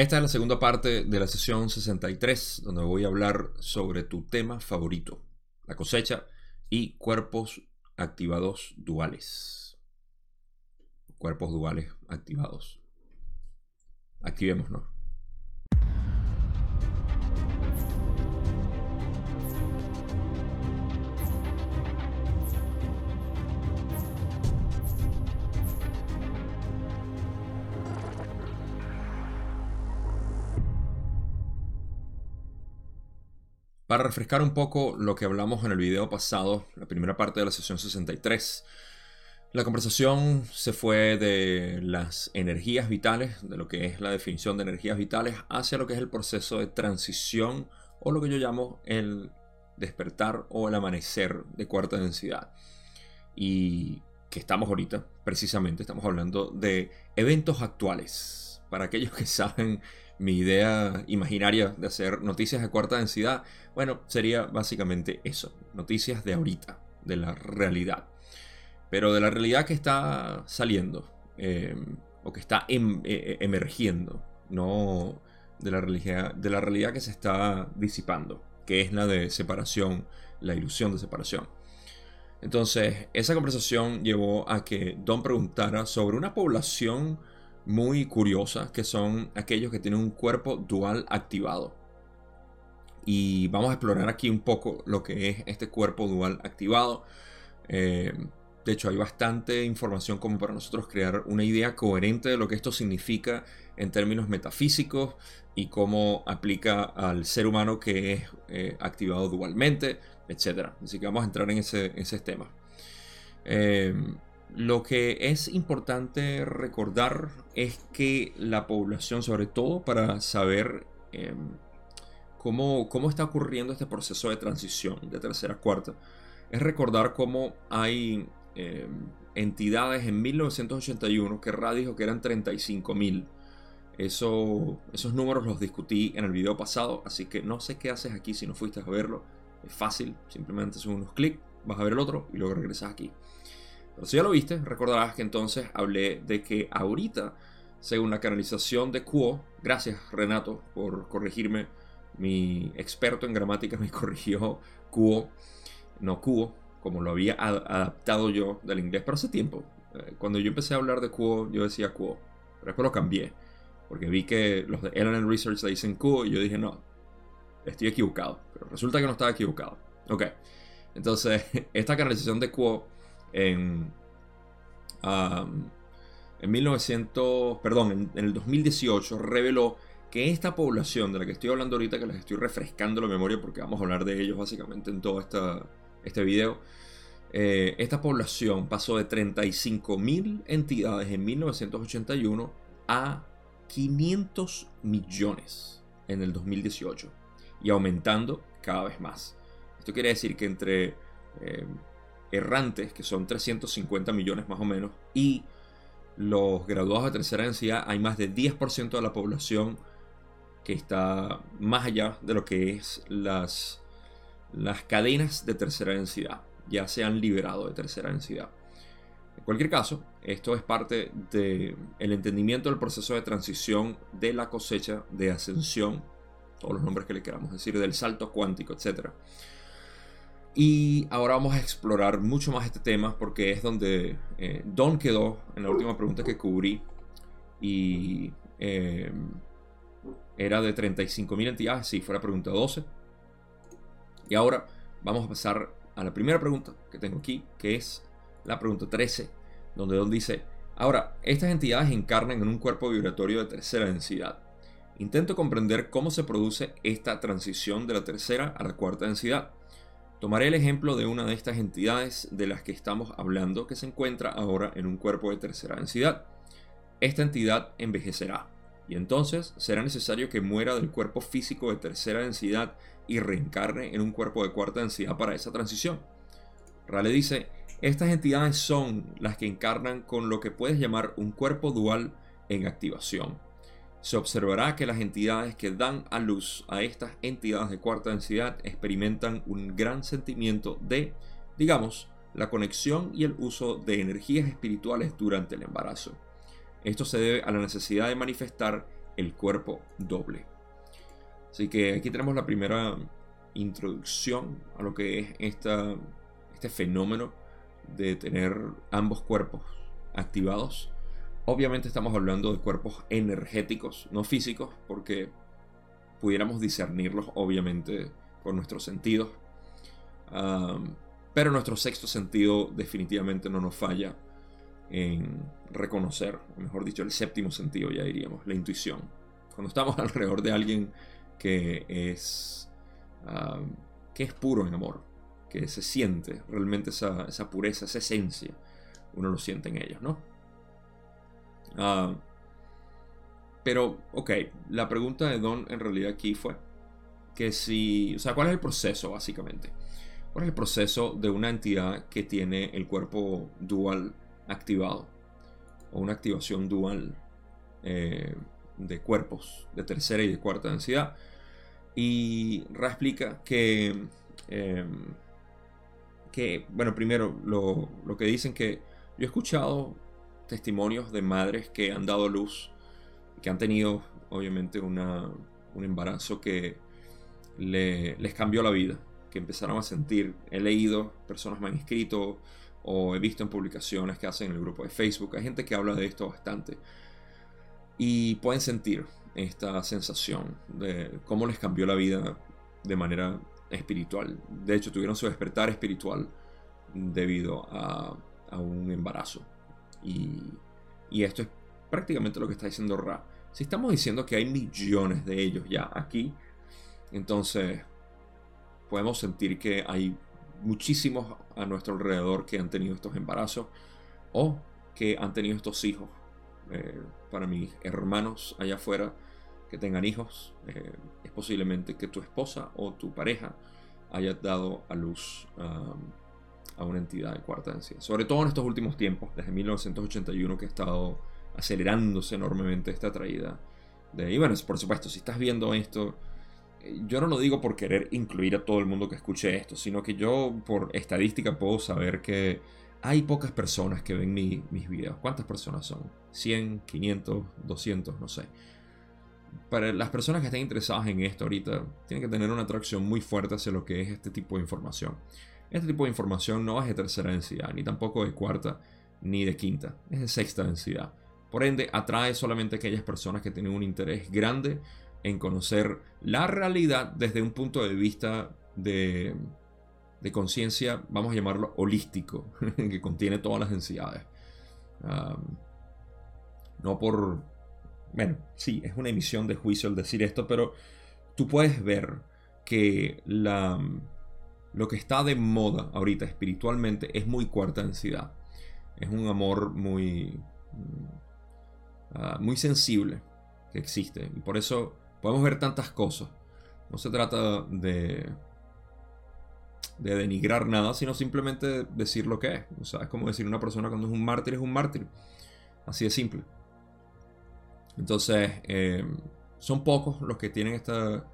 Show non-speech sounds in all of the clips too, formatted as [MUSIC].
Esta es la segunda parte de la sesión 63, donde voy a hablar sobre tu tema favorito, la cosecha y cuerpos activados duales. Cuerpos duales activados. Activémonos. Para refrescar un poco lo que hablamos en el video pasado, la primera parte de la sesión 63, la conversación se fue de las energías vitales, de lo que es la definición de energías vitales, hacia lo que es el proceso de transición o lo que yo llamo el despertar o el amanecer de cuarta densidad. Y que estamos ahorita, precisamente, estamos hablando de eventos actuales. Para aquellos que saben mi idea imaginaria de hacer noticias de cuarta densidad, bueno, sería básicamente eso, noticias de ahorita, de la realidad. Pero de la realidad que está saliendo, eh, o que está em, e, e, emergiendo, no de la, realidad, de la realidad que se está disipando, que es la de separación, la ilusión de separación. Entonces, esa conversación llevó a que Don preguntara sobre una población muy curiosas, que son aquellos que tienen un cuerpo dual activado. Y vamos a explorar aquí un poco lo que es este cuerpo dual activado. Eh, de hecho, hay bastante información como para nosotros crear una idea coherente de lo que esto significa en términos metafísicos y cómo aplica al ser humano que es eh, activado dualmente, etc. Así que vamos a entrar en ese, ese tema. Eh, lo que es importante recordar es que la población, sobre todo para saber em, cómo, está ocurriendo este proceso de transición de tercera a cuarta, es recordar cómo hay em, entidades en 1981 que Ra dijo que eran 35.000. Eso, esos números los discutí en el video pasado, así que no sé qué haces aquí si no fuiste a verlo. Es fácil, simplemente haces unos clics, vas a ver el otro y luego regresas aquí. Pero si ya lo viste, recordarás que entonces hablé de que ahorita, según la canalización de Quo, gracias Renato por corregirme, mi experto en gramática me [LAUGHS] corrigió Quo, no Quo, como lo había adaptado yo del inglés, pero hace tiempo. Eh, cuando yo empecé a hablar de Quo, yo decía Quo, pero después lo cambié, porque vi que los de LN Research le dicen Quo y yo dije no, estoy equivocado, pero resulta que no estaba equivocado. Ok, entonces [LAUGHS] esta canalización de Quo en, en 1900, perdón, en, el 2018 reveló que esta población de la que estoy hablando ahorita, que les estoy refrescando la memoria porque vamos a hablar de ellos básicamente en todo esta, este video, eh, esta población pasó de 35.000 entidades en 1981 a 500 millones en el 2018 y aumentando cada vez más. Esto quiere decir que entre eh, errantes, que son 350 millones más o menos, y los graduados de tercera densidad, hay más de 10% de la población que está más allá de lo que es las, las cadenas de tercera densidad, ya se han liberado de tercera densidad. En cualquier caso, esto es parte del el entendimiento del proceso de transición de la cosecha, de ascensión, todos los nombres que le queramos decir, del salto cuántico, etc. Y ahora vamos a explorar mucho más este tema porque es donde eh, Don quedó en la última pregunta que cubrí. Y eh, era de 35.000 entidades, si fuera pregunta 12. Y ahora vamos a pasar a la primera pregunta que tengo aquí, que es la pregunta 13, donde Don dice, ahora, estas entidades encarnan en un cuerpo vibratorio de tercera densidad. Intento comprender cómo se produce esta transición de la tercera a la cuarta densidad. Tomaré el ejemplo de una de estas entidades de las que estamos hablando que se encuentra ahora en un cuerpo de tercera densidad. Esta entidad envejecerá y entonces será necesario que muera del cuerpo físico de tercera densidad y reencarne en un cuerpo de cuarta densidad para esa transición. Rale dice, estas entidades son las que encarnan con lo que puedes llamar un cuerpo dual en activación se observará que las entidades que dan a luz a estas entidades de cuarta densidad experimentan un gran sentimiento de, digamos, la conexión y el uso de energías espirituales durante el embarazo. Esto se debe a la necesidad de manifestar el cuerpo doble. Así que aquí tenemos la primera introducción a lo que es esta, este fenómeno de tener ambos cuerpos activados. Obviamente estamos hablando de cuerpos energéticos, no físicos, porque pudiéramos discernirlos obviamente con nuestros sentidos. pero nuestro sexto sentido definitivamente no nos falla en reconocer, o mejor dicho, el séptimo sentido ya diríamos, la intuición. Cuando estamos [LAUGHS] alrededor de alguien que es, que es puro en amor, que se siente realmente esa, esa pureza, esa esencia, uno lo siente en ellos, ¿no? Ah, pero, ok, la pregunta de Don en realidad aquí fue que si, o sea, ¿cuál es el proceso básicamente? ¿Cuál es el proceso de una entidad que tiene el cuerpo dual activado? O una activación dual eh, de cuerpos de tercera y de cuarta densidad. Y Ra explica que, em, que bueno, primero lo, lo que dicen que yo he escuchado testimonios de madres que han dado luz, que han tenido obviamente un embarazo que les cambió la vida, que empezaron a sentir, he leído, personas me han escrito o he visto en publicaciones que hacen en el grupo de Facebook, hay gente que habla de esto bastante y pueden sentir esta sensación de cómo les cambió la vida de manera espiritual. De hecho, tuvieron su despertar espiritual debido a un embarazo. Y, esto es prácticamente lo que está diciendo Ra. Si estamos diciendo que hay millones de ellos ya aquí, entonces podemos sentir que hay muchísimos a nuestro alrededor que han tenido estos embarazos o que han tenido estos hijos. Eh, para mis hermanos allá afuera que tengan hijos, eh, es posiblemente que tu esposa o tu pareja haya dado a luz a una entidad de cuarta densidad. Sobre todo en estos últimos tiempos, desde 1981 que ha estado acelerándose enormemente esta traída. De, y bueno, por supuesto, si estás viendo esto, eh, yo no lo digo por querer incluir a todo el mundo que escuche esto, sino que yo por estadística puedo saber que hay pocas personas que ven mis videos. ¿Cuántas personas son? ¿100, 500, 200? No sé. Para las personas que estén interesadas en esto ahorita, tienen que tener una atracción muy fuerte hacia lo que es este tipo de información. Este tipo de información no es de tercera densidad, ni tampoco de cuarta, ni de quinta, es de sexta densidad. Por ende, atrae solamente a aquellas personas que tienen un interés grande en conocer la realidad desde un punto de vista de, conciencia, vamos a llamarlo holístico, [LAUGHS] que contiene todas las densidades. no por... Bueno, sí, es una emisión de juicio el decir esto, pero tú puedes ver que la lo que está de moda ahorita espiritualmente es muy cuarta densidad. Es un amor muy, mm, ah, muy sensible que existe. Y por eso podemos ver tantas cosas. No se trata de, de denigrar nada, sino simplemente decir lo que es. O sea, es como decir una persona cuando es un mártir es un mártir. Así de simple. Entonces, eh, son pocos los que tienen esta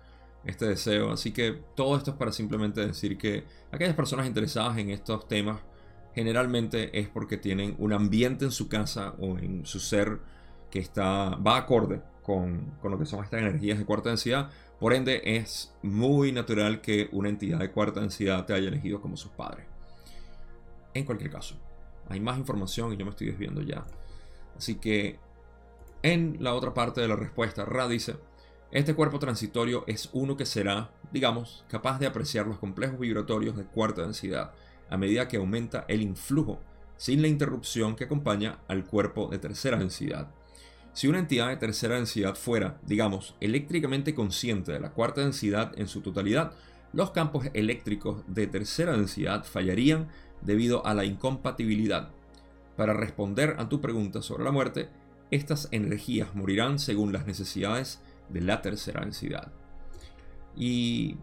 este deseo. Así que todo esto es para simplemente decir que aquellas personas interesadas en estos temas generalmente es porque tienen un ambiente en su casa o en su ser que está, va acorde con, con lo que son estas energías de cuarta densidad. Por ende, es muy natural que una entidad de cuarta densidad te haya elegido como sus padres. En cualquier caso, hay más información y yo me estoy desviando ya. Así que en la otra parte de la respuesta, Ra dice, este cuerpo transitorio es uno que será, digamos, capaz de apreciar los complejos vibratorios de cuarta densidad a medida que aumenta el influjo, sin la interrupción que acompaña al cuerpo de tercera densidad. Si una entidad de tercera densidad fuera, digamos, eléctricamente consciente de la cuarta densidad en su totalidad, los campos eléctricos de tercera densidad fallarían debido a la incompatibilidad. Para responder a tu pregunta sobre la muerte, estas energías morirán según las necesidades de la tercera densidad. Y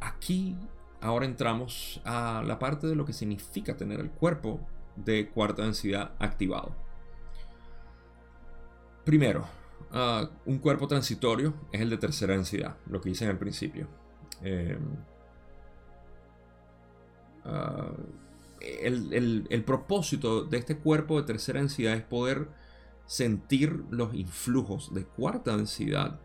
aquí ahora entramos a la parte de lo que significa tener el cuerpo de cuarta densidad activado. Primero, ah, un cuerpo transitorio es el de tercera densidad, lo que hice en el principio. Em, ah, el, el propósito de este cuerpo de tercera densidad es poder sentir los influjos de cuarta densidad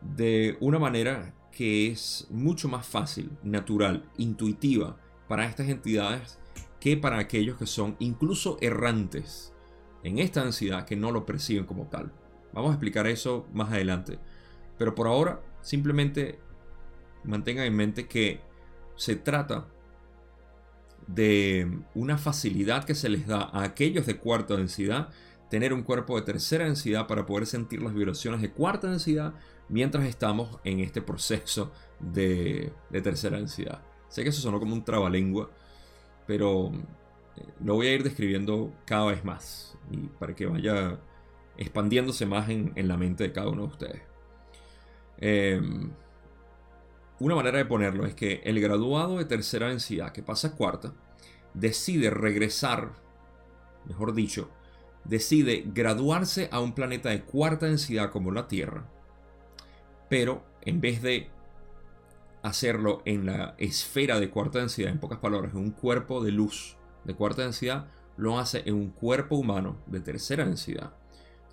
de una manera que es mucho más fácil, natural, intuitiva para estas entidades que para aquellos que son incluso errantes en esta densidad que no lo perciben como tal. Vamos a explicar eso más adelante. Pero por ahora, simplemente mantengan en mente que se trata de una facilidad que se les da a aquellos de cuarta densidad tener un cuerpo de tercera densidad para poder sentir las vibraciones de cuarta densidad mientras estamos en este proceso de, tercera densidad. Sé que eso sonó como un trabalengua, pero eh, lo voy a ir describiendo cada vez más y para que vaya expandiéndose más en, la mente de cada uno de ustedes. Em, una manera de ponerlo es que el graduado de tercera densidad que pasa a cuarta decide regresar, mejor dicho, decide graduarse a un planeta de cuarta densidad como la Tierra, pero en vez de hacerlo en la esfera de cuarta densidad, en pocas palabras, en un cuerpo de luz de cuarta densidad, lo hace en un cuerpo humano de tercera densidad.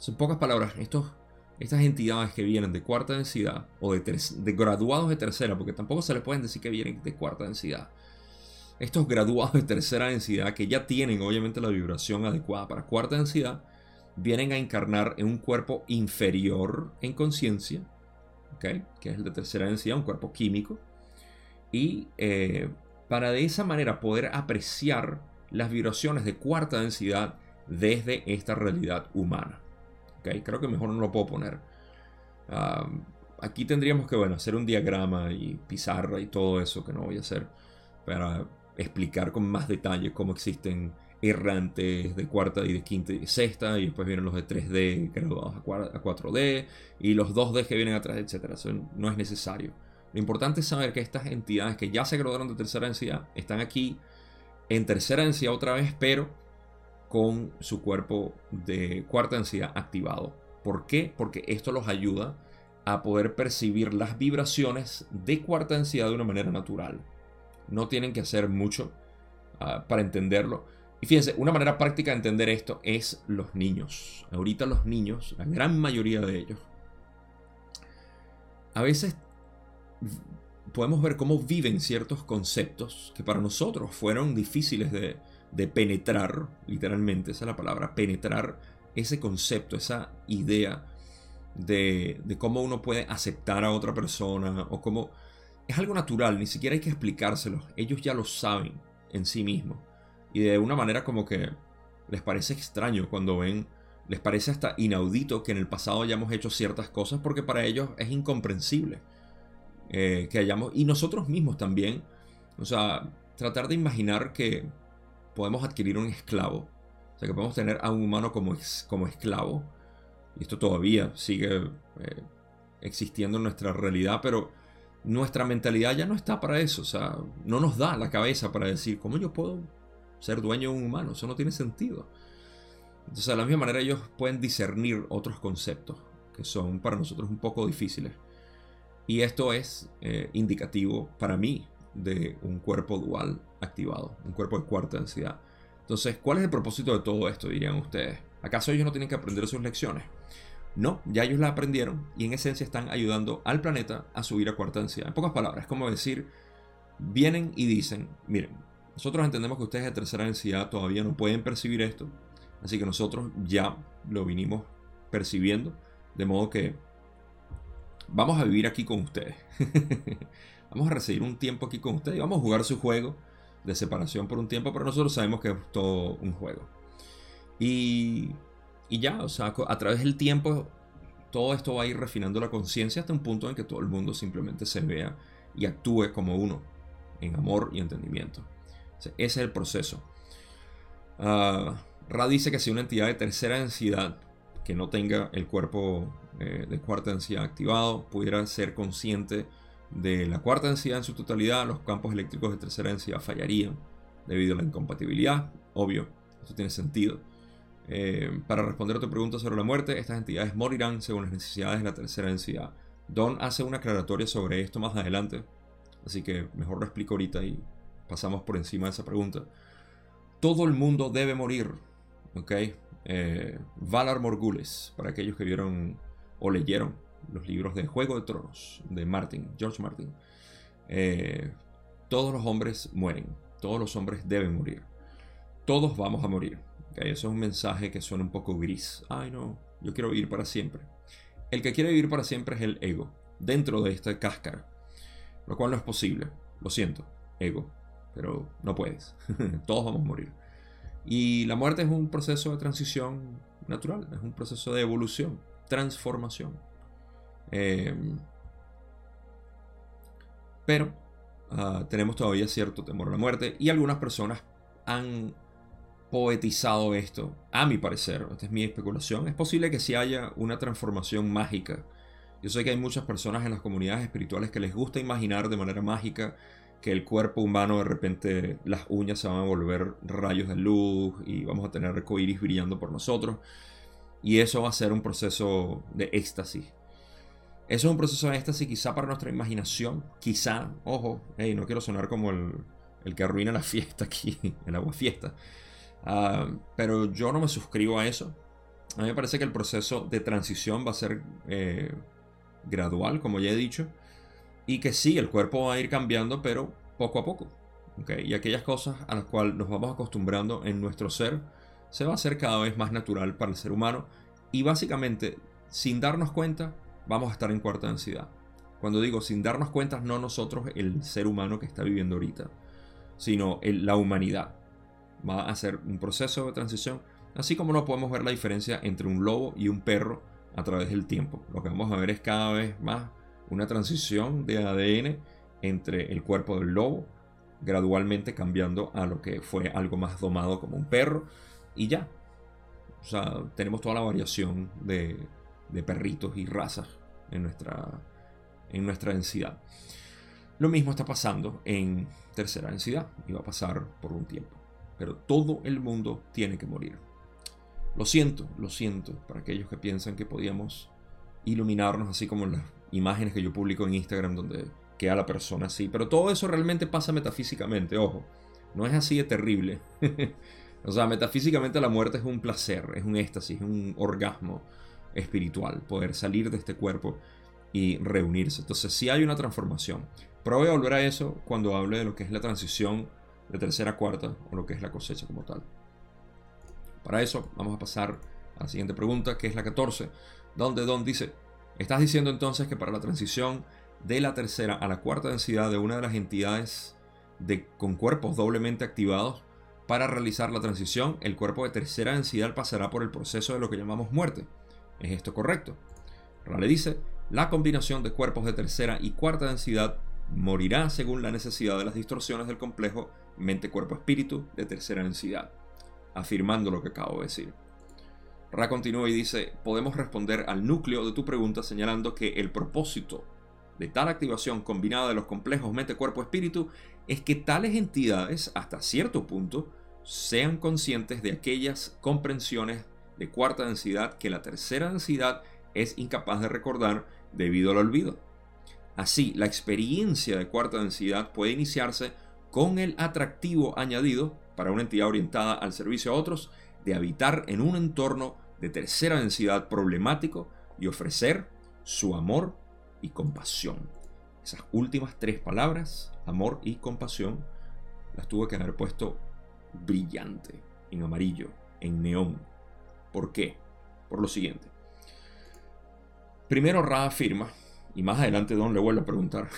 En pocas palabras, estos, estas entidades que vienen de cuarta densidad o de, de graduados de tercera, porque tampoco se les pueden decir que vienen de cuarta densidad, estos graduados de tercera densidad que ya tienen obviamente la vibración adecuada para cuarta densidad, vienen a encarnar en un cuerpo inferior en conciencia, que es el de tercera densidad, un cuerpo químico, y eh, para de esa manera poder apreciar las vibraciones de cuarta densidad desde esta realidad humana. ¿okay? Creo que mejor no lo puedo poner. aquí tendríamos que bueno, hacer un diagrama y pizarra y todo eso que no voy a hacer para explicar con más detalle cómo existen errantes de cuarta y de quinta y de sexta, y después vienen los de 3D graduados a 4D, y los 2D que vienen atrás, etc. Eso no es necesario. Lo importante es saber que estas entidades que ya se graduaron de tercera densidad están aquí en tercera densidad otra vez, pero con su cuerpo de cuarta densidad activado. ¿Por qué? Porque esto los ayuda a poder percibir las vibraciones de cuarta densidad de una manera natural. No tienen que hacer mucho ah, para entenderlo. Y fíjense, una manera práctica de entender esto es los niños. Ahorita los niños, la gran mayoría de ellos, a veces podemos ver cómo viven ciertos conceptos que para nosotros fueron difíciles de, penetrar, literalmente, esa es la palabra, penetrar ese concepto, esa idea de, de, cómo uno puede aceptar a otra persona o cómo es algo natural, ni siquiera hay que explicárselo. Ellos ya lo saben en sí mismos. Y de una manera como que les parece extraño cuando ven, les parece hasta inaudito que en el pasado hayamos hecho ciertas cosas porque para ellos es incomprensible eh, que hayamos, y nosotros mismos también, o sea, tratar de imaginar que podemos adquirir un esclavo, o sea, que podemos tener a un humano como, como esclavo, y esto todavía sigue eh, existiendo en nuestra realidad, pero nuestra mentalidad ya no está para eso. O sea, no nos da la cabeza para decir, ¿cómo yo puedo ser dueño de un humano? Eso no tiene sentido. Entonces, de la misma manera, ellos pueden discernir otros conceptos que son para nosotros un poco difíciles. Y esto es eh, indicativo para mí de un cuerpo dual activado, un cuerpo de cuarta densidad. Entonces, ¿cuál es el propósito de todo esto, dirían ustedes? ¿Acaso ellos no tienen que aprender sus lecciones? No, ya ellos la aprendieron y en esencia están ayudando al planeta a subir a cuarta densidad. En pocas palabras, es como decir, vienen y dicen, miren, nosotros entendemos que ustedes de tercera densidad todavía no pueden percibir esto, así que nosotros ya lo vinimos percibiendo, de modo que vamos a vivir aquí con ustedes. [LAUGHS] vamos a recibir un tiempo aquí con ustedes y vamos a jugar su juego de separación por un tiempo, pero nosotros sabemos que es todo un juego. Y y ya, o sea, a través del tiempo todo esto va a ir refinando la conciencia hasta un punto en que todo el mundo simplemente se vea y actúe como uno, en amor y entendimiento. ese es el proceso. Uh, Ra dice que si una entidad de tercera densidad que no tenga el cuerpo eh, de cuarta densidad activado pudiera ser consciente de la cuarta densidad en su totalidad, los campos eléctricos de tercera densidad fallarían debido a la incompatibilidad. Obvio, esto tiene sentido. Eh, para responder a tu pregunta sobre la muerte, estas entidades morirán según las necesidades de la tercera densidad. Don hace una aclaratoria sobre esto más adelante, así que mejor lo explico ahorita y pasamos por encima de esa pregunta. Todo el mundo debe morir, ¿ok? Eh, Valar Morgulis, para aquellos que vieron o leyeron los libros de Juego de Tronos de Martin, George Martin. Eh, todos los hombres mueren, todos los hombres deben morir. Todos vamos a morir. Eso es un mensaje que suena un poco gris. Ay no, yo quiero vivir para siempre. El que quiere vivir para siempre es el ego, dentro de esta cáscara. Lo cual no es posible. Lo siento, ego. Pero no puedes. [LAUGHS] Todos vamos a morir. Y la muerte es un proceso de transición natural, es un proceso de evolución, transformación. Em, pero ah, tenemos todavía cierto temor a la muerte y algunas personas han poetizado esto, a mi parecer, esta es mi especulación, es posible que si haya una transformación mágica. Yo sé que hay muchas personas en las comunidades espirituales que les gusta imaginar de manera mágica que el cuerpo humano de repente las uñas se van a volver rayos de luz y vamos a tener arcoíris brillando por nosotros. Y eso va a ser un proceso de éxtasis. Eso es un proceso de éxtasis quizá para nuestra imaginación, quizá, ojo, hey, no quiero sonar como el, el que arruina la fiesta aquí, [LAUGHS] el agua fiesta. Ah, pero yo no me suscribo a eso. A mí me parece que el proceso de transición va a ser eh, gradual, como ya he dicho y que sí, el cuerpo va a ir cambiando, pero poco a poco. ¿okay? Y aquellas cosas a las cuales nos vamos acostumbrando en nuestro ser, se va a hacer cada vez más natural para el ser humano. Y básicamente, sin darnos cuenta, vamos a estar en cuarta densidad. Cuando digo sin darnos cuenta, no nosotros, el ser humano que está viviendo ahorita, sino la humanidad. Va a ser un proceso de transición, así como no podemos ver la diferencia entre un lobo y un perro a través del tiempo. Lo que vamos a ver es cada vez más una transición de ADN entre el cuerpo del lobo, gradualmente cambiando a lo que fue algo más domado como un perro, y ya. O sea, tenemos toda la variación de, perritos y razas en nuestra, en nuestra densidad. Lo mismo está pasando en tercera densidad y va a pasar por un tiempo. Pero todo el mundo tiene que morir. Lo siento, lo siento para aquellos que piensan que podíamos iluminarnos así como las imágenes que yo publico en Instagram donde queda la persona así. Pero todo eso realmente pasa metafísicamente, ojo. No es así de terrible. [LAUGHS] o sea, metafísicamente la muerte es un placer, es un éxtasis, es un orgasmo espiritual, poder salir de este cuerpo y reunirse. Entonces sí hay una transformación. Pero voy a volver a eso cuando hable de lo que es la transición de tercera a cuarta o lo que es la cosecha como tal. Para eso vamos a pasar a la siguiente pregunta, que es la 14, donde Don dice, Estás diciendo entonces que para la transición de la tercera a la cuarta densidad de una de las entidades de, con cuerpos doblemente activados, para realizar la transición, el cuerpo de tercera densidad pasará por el proceso de lo que llamamos muerte. ¿Es esto correcto? Rale dice, la combinación de cuerpos de tercera y cuarta densidad morirá según la necesidad de las distorsiones del complejo mente-cuerpo-espíritu de tercera densidad, afirmando lo que acabo de decir. Ra continúa y dice, podemos responder al núcleo de tu pregunta señalando que el propósito de tal activación combinada de los complejos mente, cuerpo, espíritu es que tales entidades, hasta cierto punto, sean conscientes de aquellas comprensiones de cuarta densidad que la tercera densidad es incapaz de recordar debido al olvido. Así, la experiencia de cuarta densidad puede iniciarse con el atractivo añadido para una entidad orientada al servicio a otros de habitar en un entorno de tercera densidad problemático y ofrecer su amor y compasión. Esas últimas tres palabras, amor y compasión, las tuve que haber puesto brillante, en amarillo, en neón. ¿Por qué? Por lo siguiente. Primero Ra afirma, y más adelante Don le vuelve a preguntar,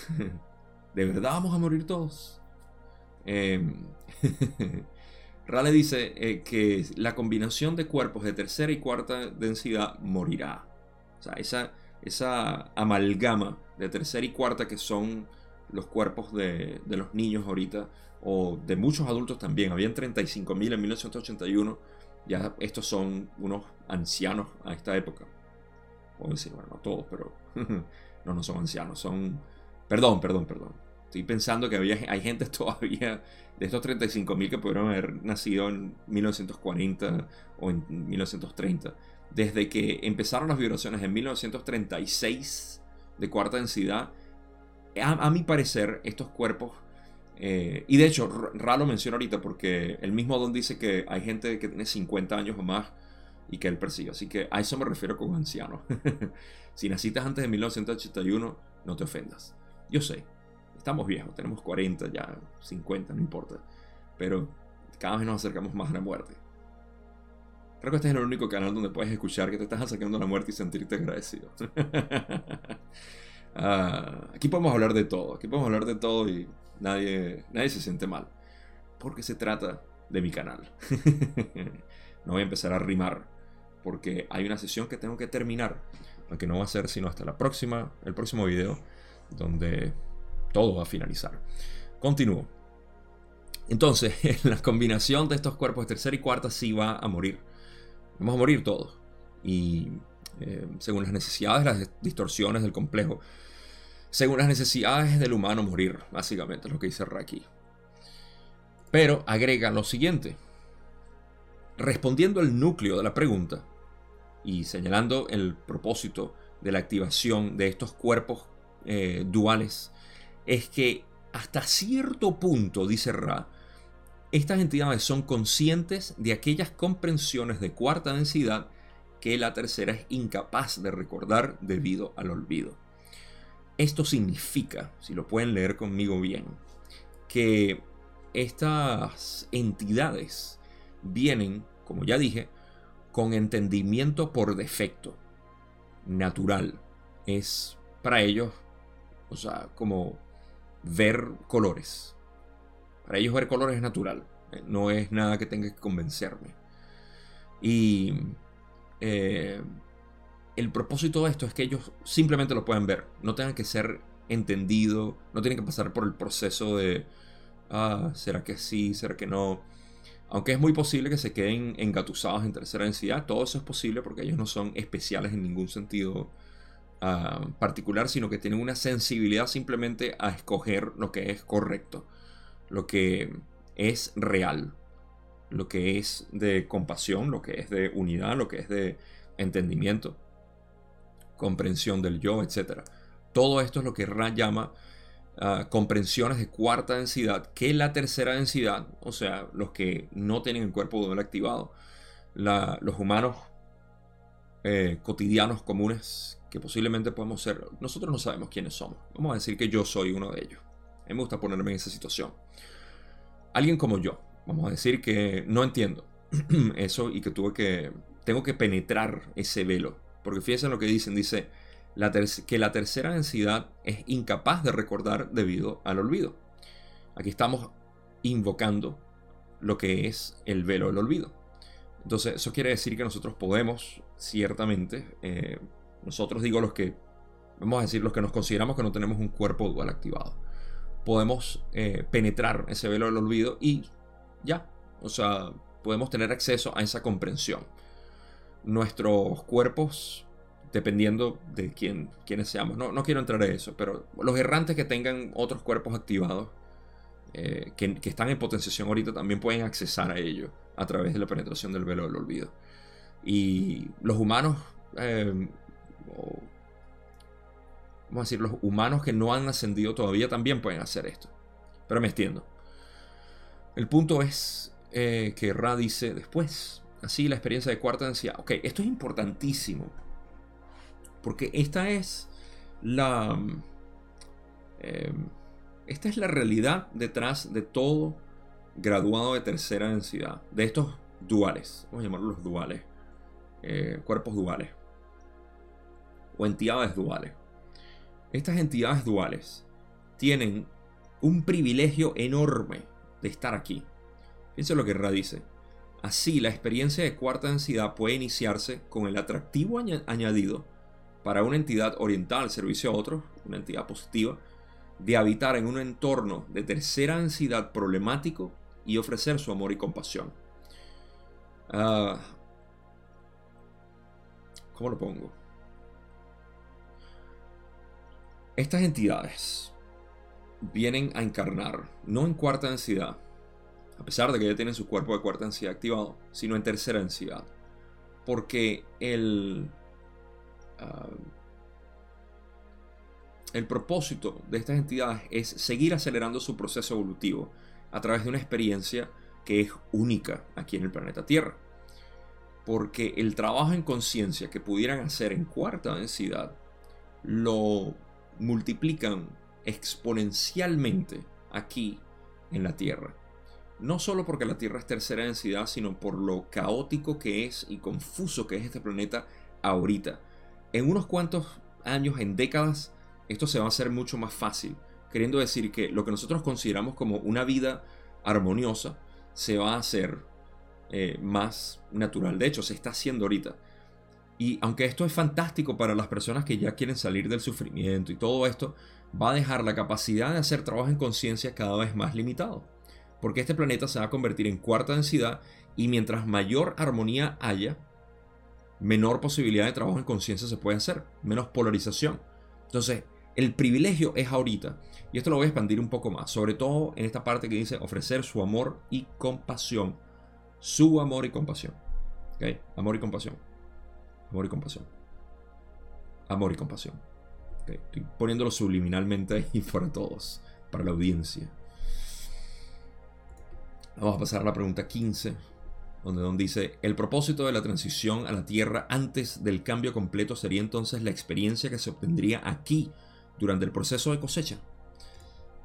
[LAUGHS] ¿de verdad vamos a morir todos? Eh, [LAUGHS] Rale dice eh, que la combinación de cuerpos de tercera y cuarta densidad morirá. O sea, esa, esa amalgama de tercera y cuarta que son los cuerpos de, los niños ahorita, o de muchos adultos también. Habían 35.000 en 1981. Ya estos son unos ancianos a esta época. Puedo decir, bueno, no todos, pero [LAUGHS] no, no son ancianos, son... Perdón, perdón, perdón. Estoy pensando que había, hay gente [LAUGHS] todavía de estos 35.000 que pudieron haber nacido en 1940 o en 1930. Desde que empezaron las vibraciones en 1936 de cuarta densidad, a, mi parecer, estos cuerpos, eh, y de hecho, Ra lo menciona ahorita porque el mismo Don dice que hay gente que tiene 50 años o más y que Él persiga. Así que a eso me refiero con anciano. [LAUGHS] si naciste antes de 1981, no te ofendas. Yo sé, estamos viejos, tenemos 40 ya, 50, no importa. Pero cada vez nos acercamos más a la muerte. Creo que este es el único canal donde puedes escuchar que te estás acercando a la muerte y sentirte agradecido. [LAUGHS] Ah, aquí podemos hablar de todo, aquí podemos hablar de todo y nadie, nadie se siente mal. Porque se trata de mi canal. [LAUGHS] no voy a empezar a rimar porque hay una sesión que tengo que terminar, aunque no va a ser sino hasta la próxima, el próximo video, donde todo va a finalizar. Continúo. Entonces, [LAUGHS] la combinación de estos cuerpos tercera y cuarta sí va a morir. Vamos a morir todos. Y eh, según las necesidades, las distorsiones del complejo, según las necesidades del humano morir, básicamente, es lo que dice Raki. Pero agrega lo siguiente. Respondiendo al núcleo de la pregunta y señalando el propósito de la activación de estos cuerpos eh, duales, es que hasta cierto punto, dice Ra, estas entidades son conscientes de aquellas comprensiones de cuarta densidad que la tercera es incapaz de recordar debido al olvido. Esto significa, si lo pueden leer conmigo bien, que estas entidades vienen, como ya dije, con entendimiento por defecto, natural. Es para ellos, o sea, como ver colores. Para ellos ver colores es natural, eh, no es nada que tenga que convencerme. Y eh, el propósito de esto es que ellos simplemente lo puedan ver, no tengan que ser entendido, no tienen que pasar por el proceso de, ah, ¿será que sí? ¿Será que no? Aunque es muy posible que se queden engatusados en tercera densidad, todo eso es posible porque ellos no son especiales en ningún sentido ah, particular, sino que tienen una sensibilidad simplemente a escoger lo que es correcto, lo que es real, lo que es de compasión, lo que es de unidad, lo que es de entendimiento comprensión del yo, etc. Todo esto es lo que Ra llama ah, comprensiones de cuarta densidad, que la tercera densidad, o sea, los que no tienen el cuerpo dual activado, los humanos eh, cotidianos comunes que posiblemente podemos ser, nosotros no sabemos quiénes somos. Vamos a decir que yo soy uno de ellos. A mí me gusta ponerme en esa situación. Alguien como yo, vamos a decir que no entiendo [CLEARS THROAT] eso y que tuve que, tengo que penetrar ese velo porque fíjense en lo que dicen, dice que la tercera densidad es incapaz de recordar debido al olvido. Aquí estamos invocando lo que es el velo del olvido. Entonces, eso quiere decir que nosotros podemos, ciertamente, eh, nosotros digo los que, vamos a decir, los que nos consideramos que no tenemos un cuerpo dual activado, podemos eh, penetrar ese velo del olvido y ya, o sea, podemos tener acceso a esa comprensión nuestros cuerpos, dependiendo de quién, quiénes seamos. No, no quiero entrar en eso, pero los errantes que tengan otros cuerpos activados, eh, que, están en potenciación ahorita, también pueden accesar a ello a través de la penetración del velo del olvido. Y los humanos, eh, vamos a decir, los humanos que no han ascendido todavía también pueden hacer esto. Pero me extiendo. El punto es eh, que Ra dice después, así la experiencia de cuarta densidad. Ok, esto es importantísimo. Porque esta es la... Eh, esta es la realidad detrás de todo graduado de tercera densidad. De estos duales. Vamos a llamarlos duales. Eh, cuerpos duales. O entidades duales. Estas entidades duales tienen un privilegio enorme de estar aquí. Fíjense lo que Ra dice. Así, la experiencia de cuarta densidad puede iniciarse con el atractivo añadido para una entidad oriental al servicio a otros, una entidad positiva, de habitar en un entorno de tercera densidad problemático y ofrecer su amor y compasión. Ah, ¿Cómo lo pongo? Estas entidades vienen a encarnar, no en cuarta densidad, a pesar de que ya tienen su cuerpo de cuarta densidad activado, sino en tercera densidad. Porque el, ah, el propósito de estas entidades es seguir acelerando su proceso evolutivo a través de una experiencia que es única aquí en el planeta Tierra. porque el trabajo en conciencia que pudieran hacer en cuarta densidad lo multiplican exponencialmente aquí en la Tierra. No solo porque la Tierra es tercera densidad, sino por lo caótico que es y confuso que es este planeta ahorita. En unos cuantos años, en décadas, esto se va a hacer mucho más fácil. Queriendo decir que lo que nosotros consideramos como una vida armoniosa se va a hacer eh, más natural. De hecho, se está haciendo ahorita. Y aunque esto es fantástico para las personas que ya quieren salir del sufrimiento y todo esto, va a dejar la capacidad de hacer trabajo en conciencia cada vez más limitado. Porque este planeta se va a convertir en cuarta densidad y mientras mayor armonía haya, menor posibilidad de trabajo en conciencia se puede hacer, menos polarización. Entonces, el privilegio es ahorita. Y esto lo voy a expandir un poco más, sobre todo en esta parte que dice ofrecer su amor y compasión. Su amor y compasión. Amor y compasión. Amor y compasión. Amor y compasión. Estoy poniéndolo subliminalmente ahí [LAUGHS] para todos, para la audiencia. Vamos a pasar a la pregunta 15, donde Don dice, el propósito de la transición a la Tierra antes del cambio completo sería entonces la experiencia que se obtendría aquí durante el proceso de cosecha.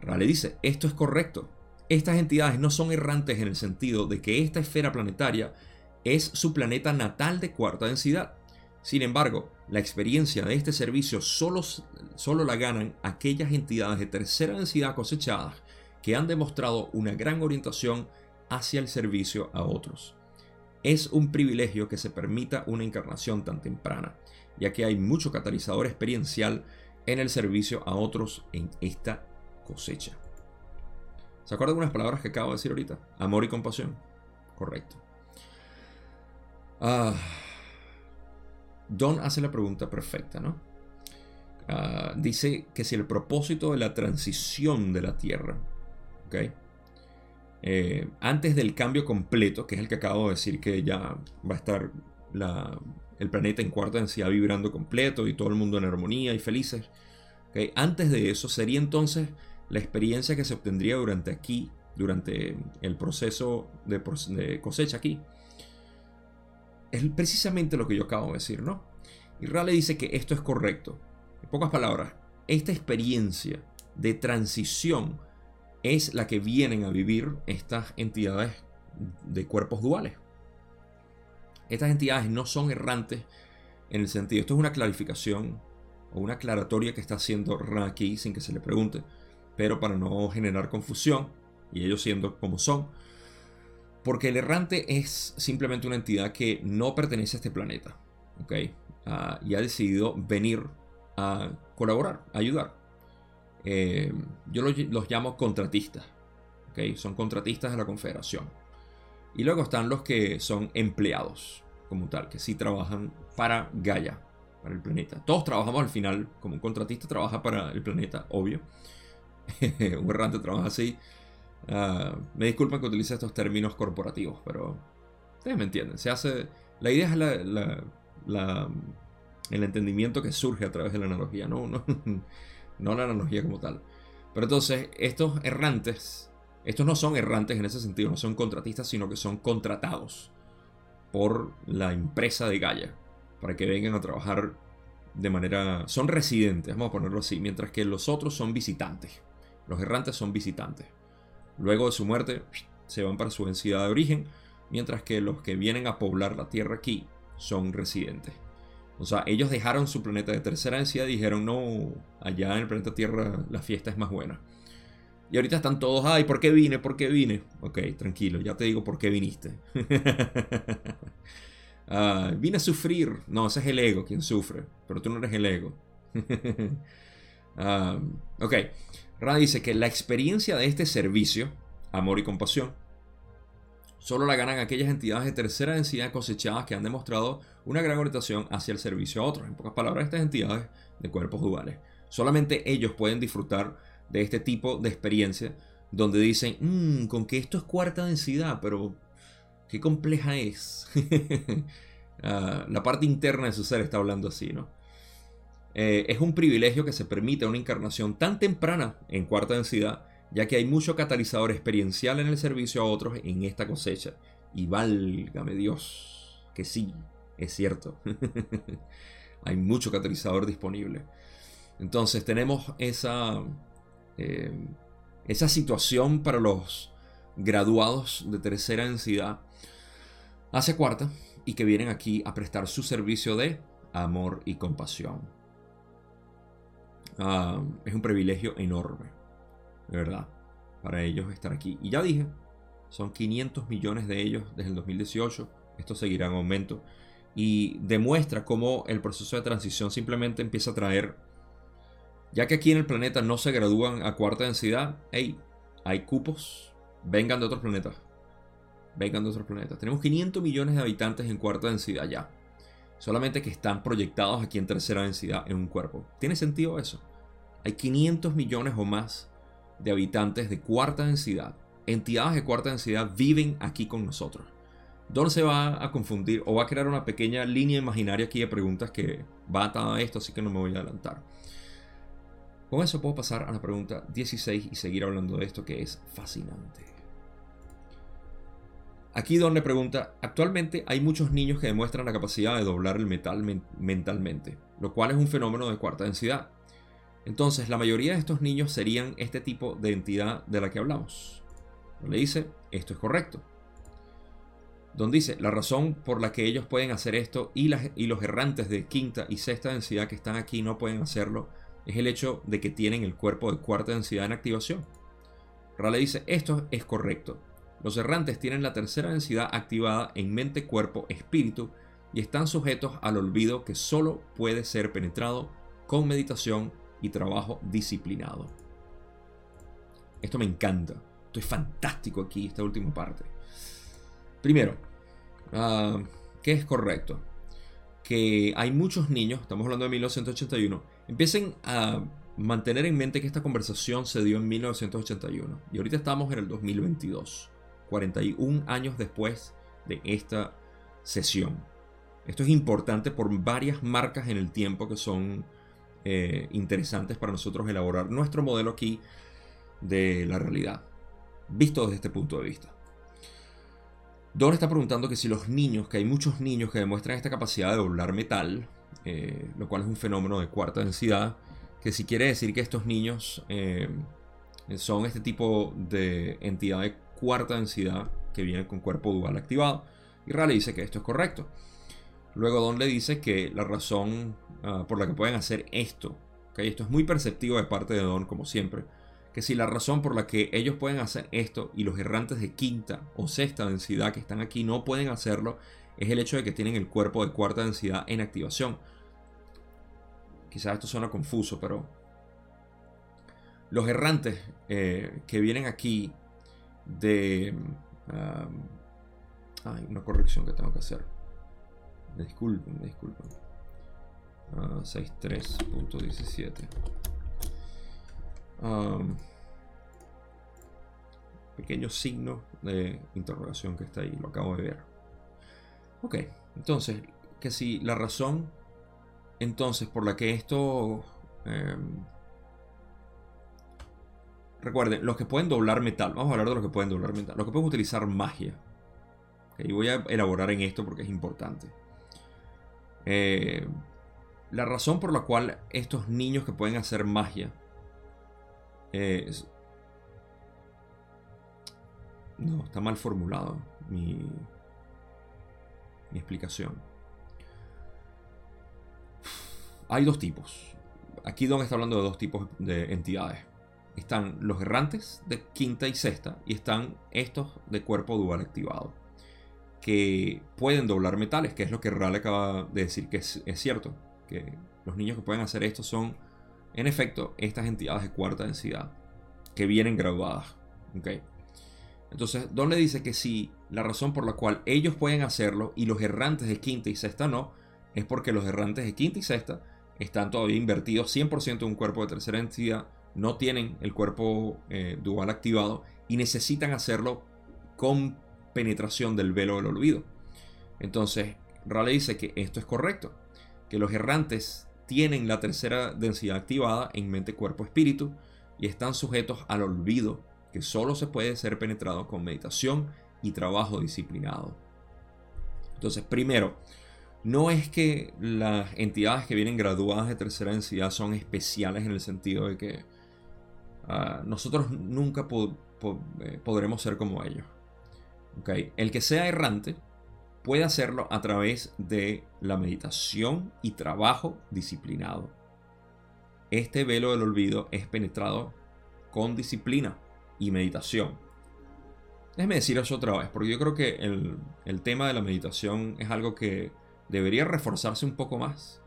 Rale dice, esto es correcto. Estas entidades no son errantes en el sentido de que esta esfera planetaria es su planeta natal de cuarta densidad. Sin embargo, la experiencia de este servicio solo, solo la ganan aquellas entidades de tercera densidad cosechadas que han demostrado una gran orientación hacia el servicio a otros. Es un privilegio que se permita una encarnación tan temprana, ya que hay mucho catalizador experiencial en el servicio a otros en esta cosecha. ¿Se acuerdan de unas palabras que acabo de decir ahorita? Amor y compasión. Correcto. Ah, Don hace la pregunta perfecta, ¿no? Ah, dice que si el propósito de la transición de la Tierra, ¿ok? Eh, antes del cambio completo, que es el que acabo de decir que ya va a estar el planeta en cuarta densidad vibrando completo y todo el mundo en armonía y felices, antes de eso sería entonces la experiencia que se obtendría durante aquí, durante el proceso de cosecha aquí es precisamente lo que yo acabo de decir, ¿no? Y Raleigh dice que esto es correcto. En pocas palabras, esta experiencia de transición es la que vienen a vivir estas entidades de cuerpos duales. Estas entidades no son errantes en el sentido, esto es una clarificación o una aclaratoria que está haciendo Ra aquí sin que se le pregunte, pero para no generar confusión y ellos siendo como son, porque el errante es simplemente una entidad que no pertenece a este planeta. Ah, y ha decidido venir a colaborar, a ayudar. Eh, yo los, llamo contratistas. Son contratistas de la Confederación. Y luego están los que son empleados, como tal, que sí trabajan para Gaia, para el planeta. Todos trabajamos al final, como un contratista trabaja para el planeta, obvio. [LAUGHS] un errante trabaja así. Ah, me disculpan que utilice estos términos corporativos, pero ustedes me entienden. Se hace. La idea es el entendimiento que surge a través de la analogía, no, [LAUGHS] no la analogía como tal. Pero entonces, estos errantes, estos no son errantes en ese sentido, no son contratistas, sino que son contratados por la empresa de Gaia para que vengan a trabajar de manera. Son residentes, vamos a ponerlo así, mientras que los otros son visitantes. Los errantes son visitantes. Luego de su muerte se van para su densidad de origen, mientras que los que vienen a poblar la Tierra aquí son residentes. O sea, ellos dejaron su planeta de tercera densidad y dijeron, no, allá en el planeta Tierra la fiesta es más buena. Y ahorita están todos, ay, ¿por qué vine? ¿Por qué vine? Ok, tranquilo, ya te digo por qué viniste. [LAUGHS] Ah, vine a sufrir. No, ese es el ego quien sufre, pero tú no eres el ego. [LAUGHS] Ah, ok, Ra dice que la experiencia de este servicio, amor y compasión, solo la ganan aquellas entidades de tercera densidad cosechadas que han demostrado una gran orientación hacia el servicio a otros. En pocas palabras, estas entidades de cuerpos duales. Solamente ellos pueden disfrutar de este tipo de experiencia donde dicen, mmm, con que esto es cuarta densidad, pero qué compleja es. [LAUGHS] Ah, la parte interna de su ser está hablando así, ¿no? Eh, es un privilegio que se permite una encarnación tan temprana en cuarta densidad, ya que hay mucho catalizador experiencial en el servicio a otros en esta cosecha. Y válgame Dios. que sí, es cierto. [LAUGHS] Hay mucho catalizador disponible. Entonces tenemos esa, eh, esa situación para los graduados de tercera densidad hacia cuarta y que vienen aquí a prestar su servicio de amor y compasión. Ah, es un privilegio enorme, de verdad, para ellos estar aquí. Y ya dije, son 500 millones de ellos desde el 2018, esto seguirá en aumento y demuestra cómo el proceso de transición simplemente empieza a traer, ya que aquí en el planeta no se gradúan a cuarta densidad, hey, hay cupos, vengan de otros planetas, vengan de otros planetas. Tenemos 500 millones de habitantes en cuarta densidad ya, solamente que están proyectados aquí en tercera densidad en un cuerpo. ¿Tiene sentido eso? Hay 500 millones o más de habitantes de cuarta densidad, entidades de cuarta densidad viven aquí con nosotros. Don se va a confundir o va a crear una pequeña línea imaginaria aquí de preguntas que va atada a esto, así que no me voy a adelantar. Con eso puedo pasar a la pregunta 16 y seguir hablando de esto que es fascinante. Aquí Don le pregunta, actualmente hay muchos niños que demuestran la capacidad de doblar el metal mentalmente, lo cual es un fenómeno de cuarta densidad. Entonces, la mayoría de estos niños serían este tipo de entidad de la que hablamos. Le dice, esto es correcto donde dice la razón por la que ellos pueden hacer esto y, los errantes de quinta y sexta densidad que están aquí no pueden hacerlo es el hecho de que tienen el cuerpo de cuarta densidad en activación. Rale dice esto es correcto. Los errantes tienen la tercera densidad activada en mente, cuerpo, espíritu y están sujetos al olvido que solo puede ser penetrado con meditación y trabajo disciplinado. Esto me encanta. Esto es fantástico aquí, esta última parte. Primero, uh, ¿qué es correcto? Que hay muchos niños, estamos hablando de 1981, empiecen a mantener en mente que esta conversación se dio en 1981 y ahorita estamos en el 2022, 41 años después de esta sesión. Esto es importante por varias marcas en el tiempo que son eh, interesantes para nosotros elaborar nuestro modelo aquí de la realidad, visto desde este punto de vista. Don está preguntando que si los niños, que hay muchos niños que demuestran esta capacidad de doblar metal, eh, lo cual es un fenómeno de cuarta densidad, que si quiere decir que estos niños eh, son este tipo de entidad de cuarta densidad que viene con cuerpo dual activado. Y Raleigh dice que esto es correcto. Luego Don le dice que la razón ah, por la que pueden hacer esto, okay, esto es muy perceptivo de parte de Don como siempre, que si la razón por la que ellos pueden hacer esto y los errantes de quinta o sexta densidad que están aquí no pueden hacerlo, es el hecho de que tienen el cuerpo de cuarta densidad en activación. Quizás esto suena confuso, pero los errantes eh, que vienen aquí de... hay una corrección que tengo que hacer. Disculpen, disculpen. 63.17. Ah, pequeño signo de interrogación que está ahí, lo acabo de ver. Ok, entonces, que si la razón entonces por la que esto... Em, recuerden, los que pueden doblar metal, vamos a hablar de los que pueden doblar metal, los que pueden utilizar magia. Y voy a elaborar en esto porque es importante. Eh, la razón por la cual estos niños que pueden hacer magia no, está mal formulado mi, mi explicación. Hay dos tipos. Aquí Don está hablando de dos tipos de entidades. Están los errantes de quinta y sexta y están estos de cuerpo dual activado. Que pueden doblar metales, que es lo que Ral acaba de decir que es, cierto. Que los niños que pueden hacer esto son en efecto, estas entidades de cuarta densidad que vienen graduadas. Entonces, Don le dice que si la razón por la cual ellos pueden hacerlo y los errantes de quinta y sexta no, es porque los errantes de quinta y sexta están todavía invertidos 100% en un cuerpo de tercera entidad, no tienen el cuerpo eh, dual activado y necesitan hacerlo con penetración del velo del olvido. Entonces, Raleigh dice que esto es correcto, que los errantes tienen la tercera densidad activada en mente, cuerpo, espíritu y están sujetos al olvido que solo se puede ser penetrado con meditación y trabajo disciplinado. Entonces, primero, no es que las entidades que vienen graduadas de tercera densidad son especiales en el sentido de que ah, nosotros nunca eh, podremos ser como ellos. El que sea errante puede hacerlo a través de la meditación y trabajo disciplinado. Este velo del olvido es penetrado con disciplina y meditación. Déjeme decir eso otra vez, porque yo creo que el tema de la meditación es algo que debería reforzarse un poco más.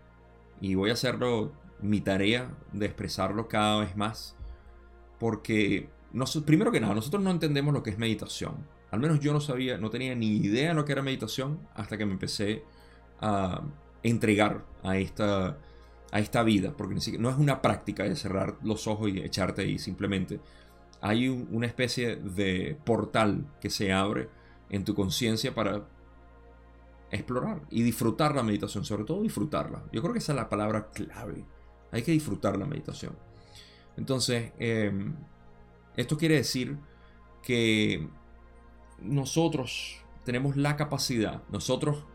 Y voy a hacerlo mi tarea de expresarlo cada vez más. Porque, primero que nada, nosotros no entendemos lo que es meditación. Al menos yo no sabía, no tenía ni idea de lo que era meditación hasta que me empecé a entregar a esta, a esta vida. Porque no es una práctica de cerrar los ojos y echarte ahí simplemente. Hay una especie de portal que se abre en tu conciencia para explorar y disfrutar la meditación, sobre todo disfrutarla. Yo creo que esa es la palabra clave. Hay que disfrutar la meditación. Entonces, em, esto quiere decir que nosotros tenemos la capacidad, nosotros,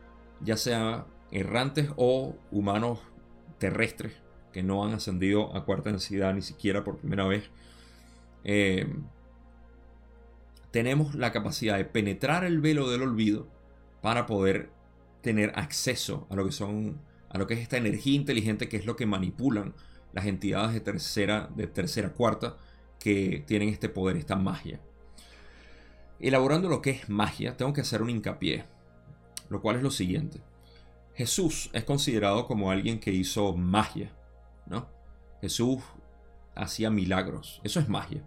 ya sea errantes o humanos terrestres, que no han ascendido a cuarta densidad ni siquiera por primera vez, em, tenemos la capacidad de penetrar el velo del olvido para poder tener acceso a lo que son a lo que es esta energía inteligente que es lo que manipulan las entidades de tercera de tercera cuarta que tienen este poder esta magia. Elaborando lo que es magia tengo que hacer un hincapié lo cual es lo siguiente. Jesús es considerado como alguien que hizo magia no Jesús hacía milagros eso es magia.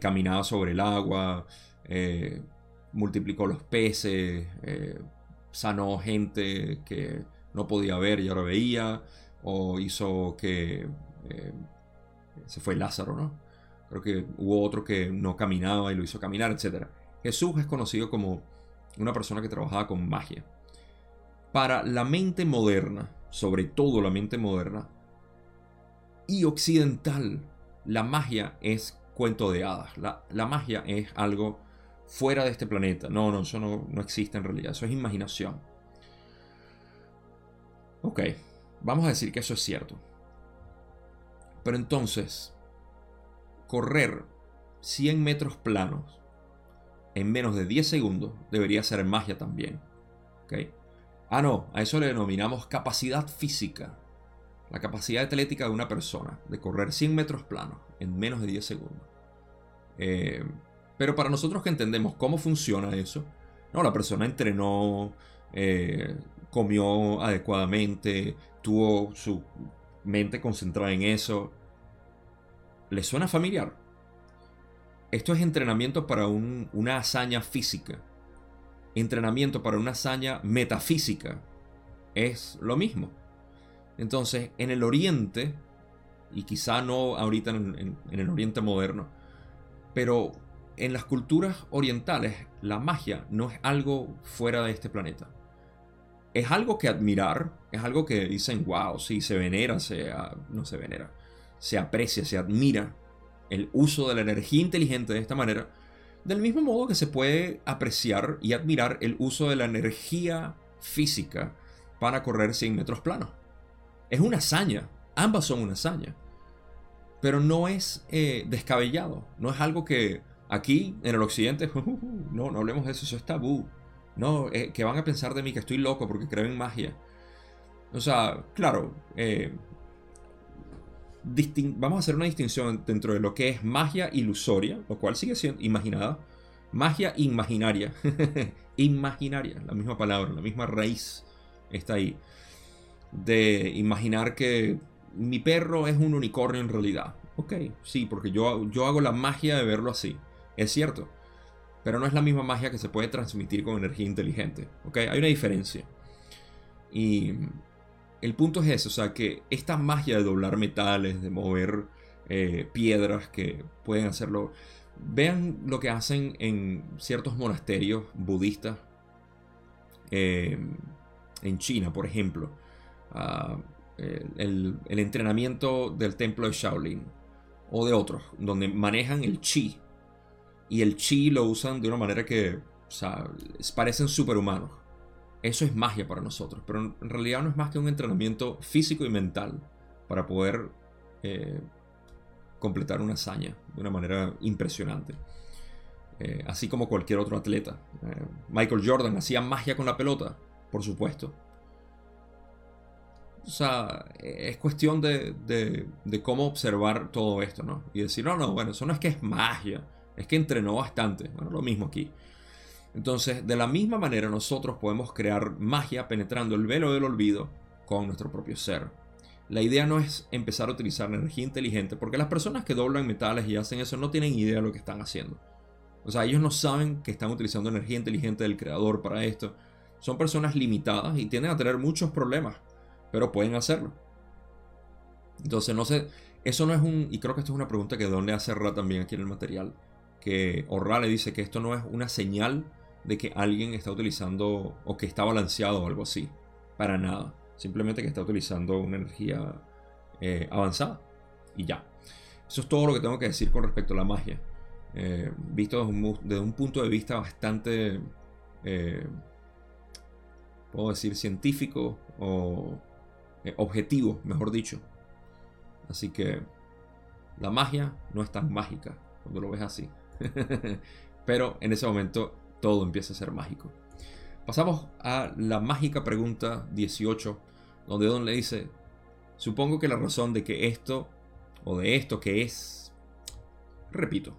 Caminaba sobre el agua eh, multiplicó los peces eh, sanó gente que no podía ver y ahora veía, o hizo que eh, se fue Lázaro, ¿no? Creo que hubo otro que no caminaba y lo hizo caminar, etc. Jesús es conocido como una persona que trabajaba con magia. Para la mente moderna, sobre todo la mente moderna, y occidental, la magia es cuento de hadas. La, la magia es algo fuera de este planeta. No, no, eso no, existe en realidad. Eso es imaginación. Ok, vamos a decir que eso es cierto. Pero entonces, correr 100 metros planos en menos de 10 segundos debería ser magia también. ¿Ok? Ah, no, a eso le denominamos capacidad física. La capacidad atlética de una persona de correr 100 metros planos en menos de 10 segundos. Eh, pero para nosotros que entendemos cómo funciona eso, no, la persona entrenó, eh, comió adecuadamente, tuvo su mente concentrada en eso. ¿Le suena familiar? Esto es entrenamiento para una hazaña física. Entrenamiento para una hazaña metafísica. Es lo mismo. Entonces, en el Oriente, y quizá no ahorita en el Oriente moderno, pero en las culturas orientales la magia no es algo fuera de este planeta. Es algo que admirar, es algo que dicen, wow, sí, se venera, se, no se venera, se aprecia, se admira el uso de la energía inteligente de esta manera, del mismo modo que se puede apreciar y admirar el uso de la energía física para correr 100 metros planos. Es una hazaña, ambas son una hazaña, pero no es eh, descabellado, no es algo que Aquí, en el occidente, [LAUGHS] no, no hablemos de eso, eso es tabú. No, eh, que van a pensar de mí que estoy loco porque creo en magia. O sea, claro, eh, vamos a hacer una distinción dentro de lo que es magia ilusoria, lo cual sigue siendo imaginada. Magia imaginaria. [LAUGHS] imaginaria, la misma palabra, la misma raíz está ahí. De imaginar que mi perro es un unicornio en realidad. Ok, sí, porque yo, yo hago la magia de verlo así. Es cierto, pero no es la misma magia que se puede transmitir con energía inteligente. Hay una diferencia. Y el punto es eso, o sea, que esta magia de doblar metales, de mover eh, piedras que pueden hacerlo, vean lo que hacen en ciertos monasterios budistas eh, en China, por ejemplo. Ah, el, el entrenamiento del templo de Shaolin o de otros, donde manejan el chi, y el chi lo usan de una manera que, o sea, parecen superhumanos. eso es magia para nosotros, pero en realidad no es más que un entrenamiento físico y mental para poder eh, completar una hazaña de una manera impresionante. Eh, así como cualquier otro atleta. Eh, Michael Jordan hacía magia con la pelota, por supuesto. O sea, es cuestión de, de, cómo observar todo esto, ¿no? Y decir, no, no, bueno, eso no es que es magia, es que entrenó bastante. Bueno, lo mismo aquí. Entonces, de la misma manera, nosotros podemos crear magia penetrando el velo del olvido con nuestro propio ser. La idea no es empezar a utilizar energía inteligente, porque las personas que doblan metales y hacen eso no tienen idea de lo que están haciendo. O sea, ellos no saben que están utilizando energía inteligente del creador para esto. Son personas limitadas y tienden a tener muchos problemas, pero pueden hacerlo. Entonces, no sé, eso no es un, y creo que esto es una pregunta que Don le hace también aquí en el material, que le dice que esto no es una señal de que alguien está utilizando o que está balanceado o algo así. Para nada. Simplemente que está utilizando una energía eh, avanzada. Y ya. Eso es todo lo que tengo que decir con respecto a la magia. Eh, visto desde un, punto de vista bastante, eh, puedo decir, científico o objetivo, mejor dicho. Así que la magia no es tan mágica cuando lo ves así. [LAUGHS] Pero en ese momento todo empieza a ser mágico. Pasamos a la mágica pregunta 18, donde Don le dice, supongo que la razón de que esto, o de esto que es, repito,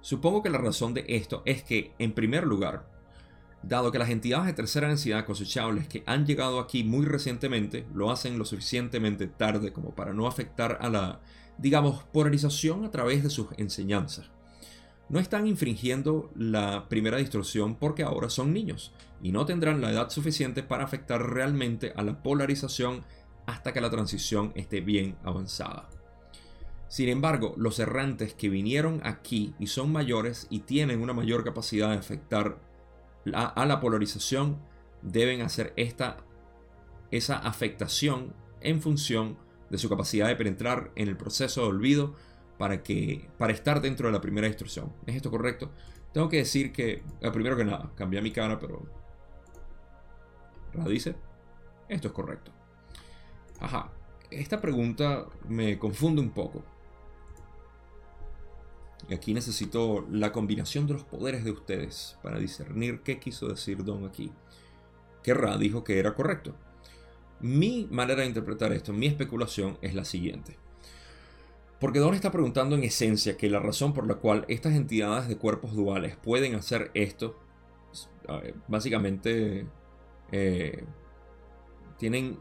supongo que la razón de esto es que, en primer lugar, dado que las entidades de tercera densidad cosechables que han llegado aquí muy recientemente lo hacen lo suficientemente tarde como para no afectar a la, digamos, polarización a través de sus enseñanzas no están infringiendo la primera distorsión porque ahora son niños y no tendrán la edad suficiente para afectar realmente a la polarización hasta que la transición esté bien avanzada. Sin embargo, los errantes que vinieron aquí y son mayores y tienen una mayor capacidad de afectar a la polarización deben hacer esta, esa afectación en función de su capacidad de penetrar en el proceso de olvido para, que, para estar dentro de la primera instrucción. ¿Es esto correcto? Tengo que decir que, eh, primero que nada, cambié mi cara, pero... ¿La dice? Esto es correcto. Ajá, esta pregunta me confunde un poco. Y aquí necesito la combinación de los poderes de ustedes para discernir qué quiso decir Don aquí. Que Ra dijo que era correcto. Mi manera de interpretar esto, mi especulación es la siguiente. Porque Don está preguntando en esencia que la razón por la cual estas entidades de cuerpos duales pueden hacer esto, básicamente eh, tienen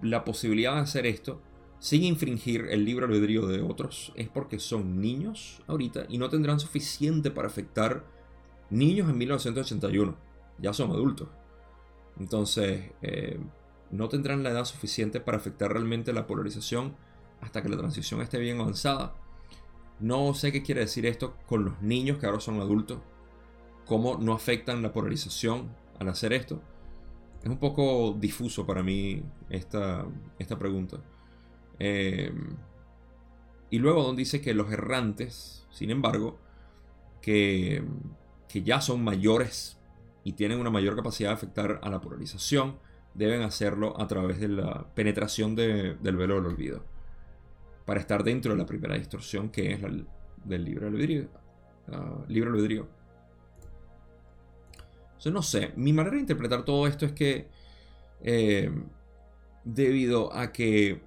la posibilidad de hacer esto sin infringir el libre albedrío de otros, es porque son niños ahorita y no tendrán suficiente para afectar niños en 1981. Ya son adultos. Entonces, eh, no tendrán la edad suficiente para afectar realmente la polarización hasta que la transición esté bien avanzada. No sé qué quiere decir esto con los niños que ahora son adultos. Cómo no afectan la polarización al hacer esto. Es un poco difuso para mí esta, esta pregunta. Eh, y luego Don dice que los errantes, sin embargo, que, que ya son mayores y tienen una mayor capacidad de afectar a la polarización, deben hacerlo a través de la penetración del velo del olvido para estar dentro de la primera distorsión que es la del libre albedrío. Uh, no sé, mi manera de interpretar todo esto es que eh, debido a que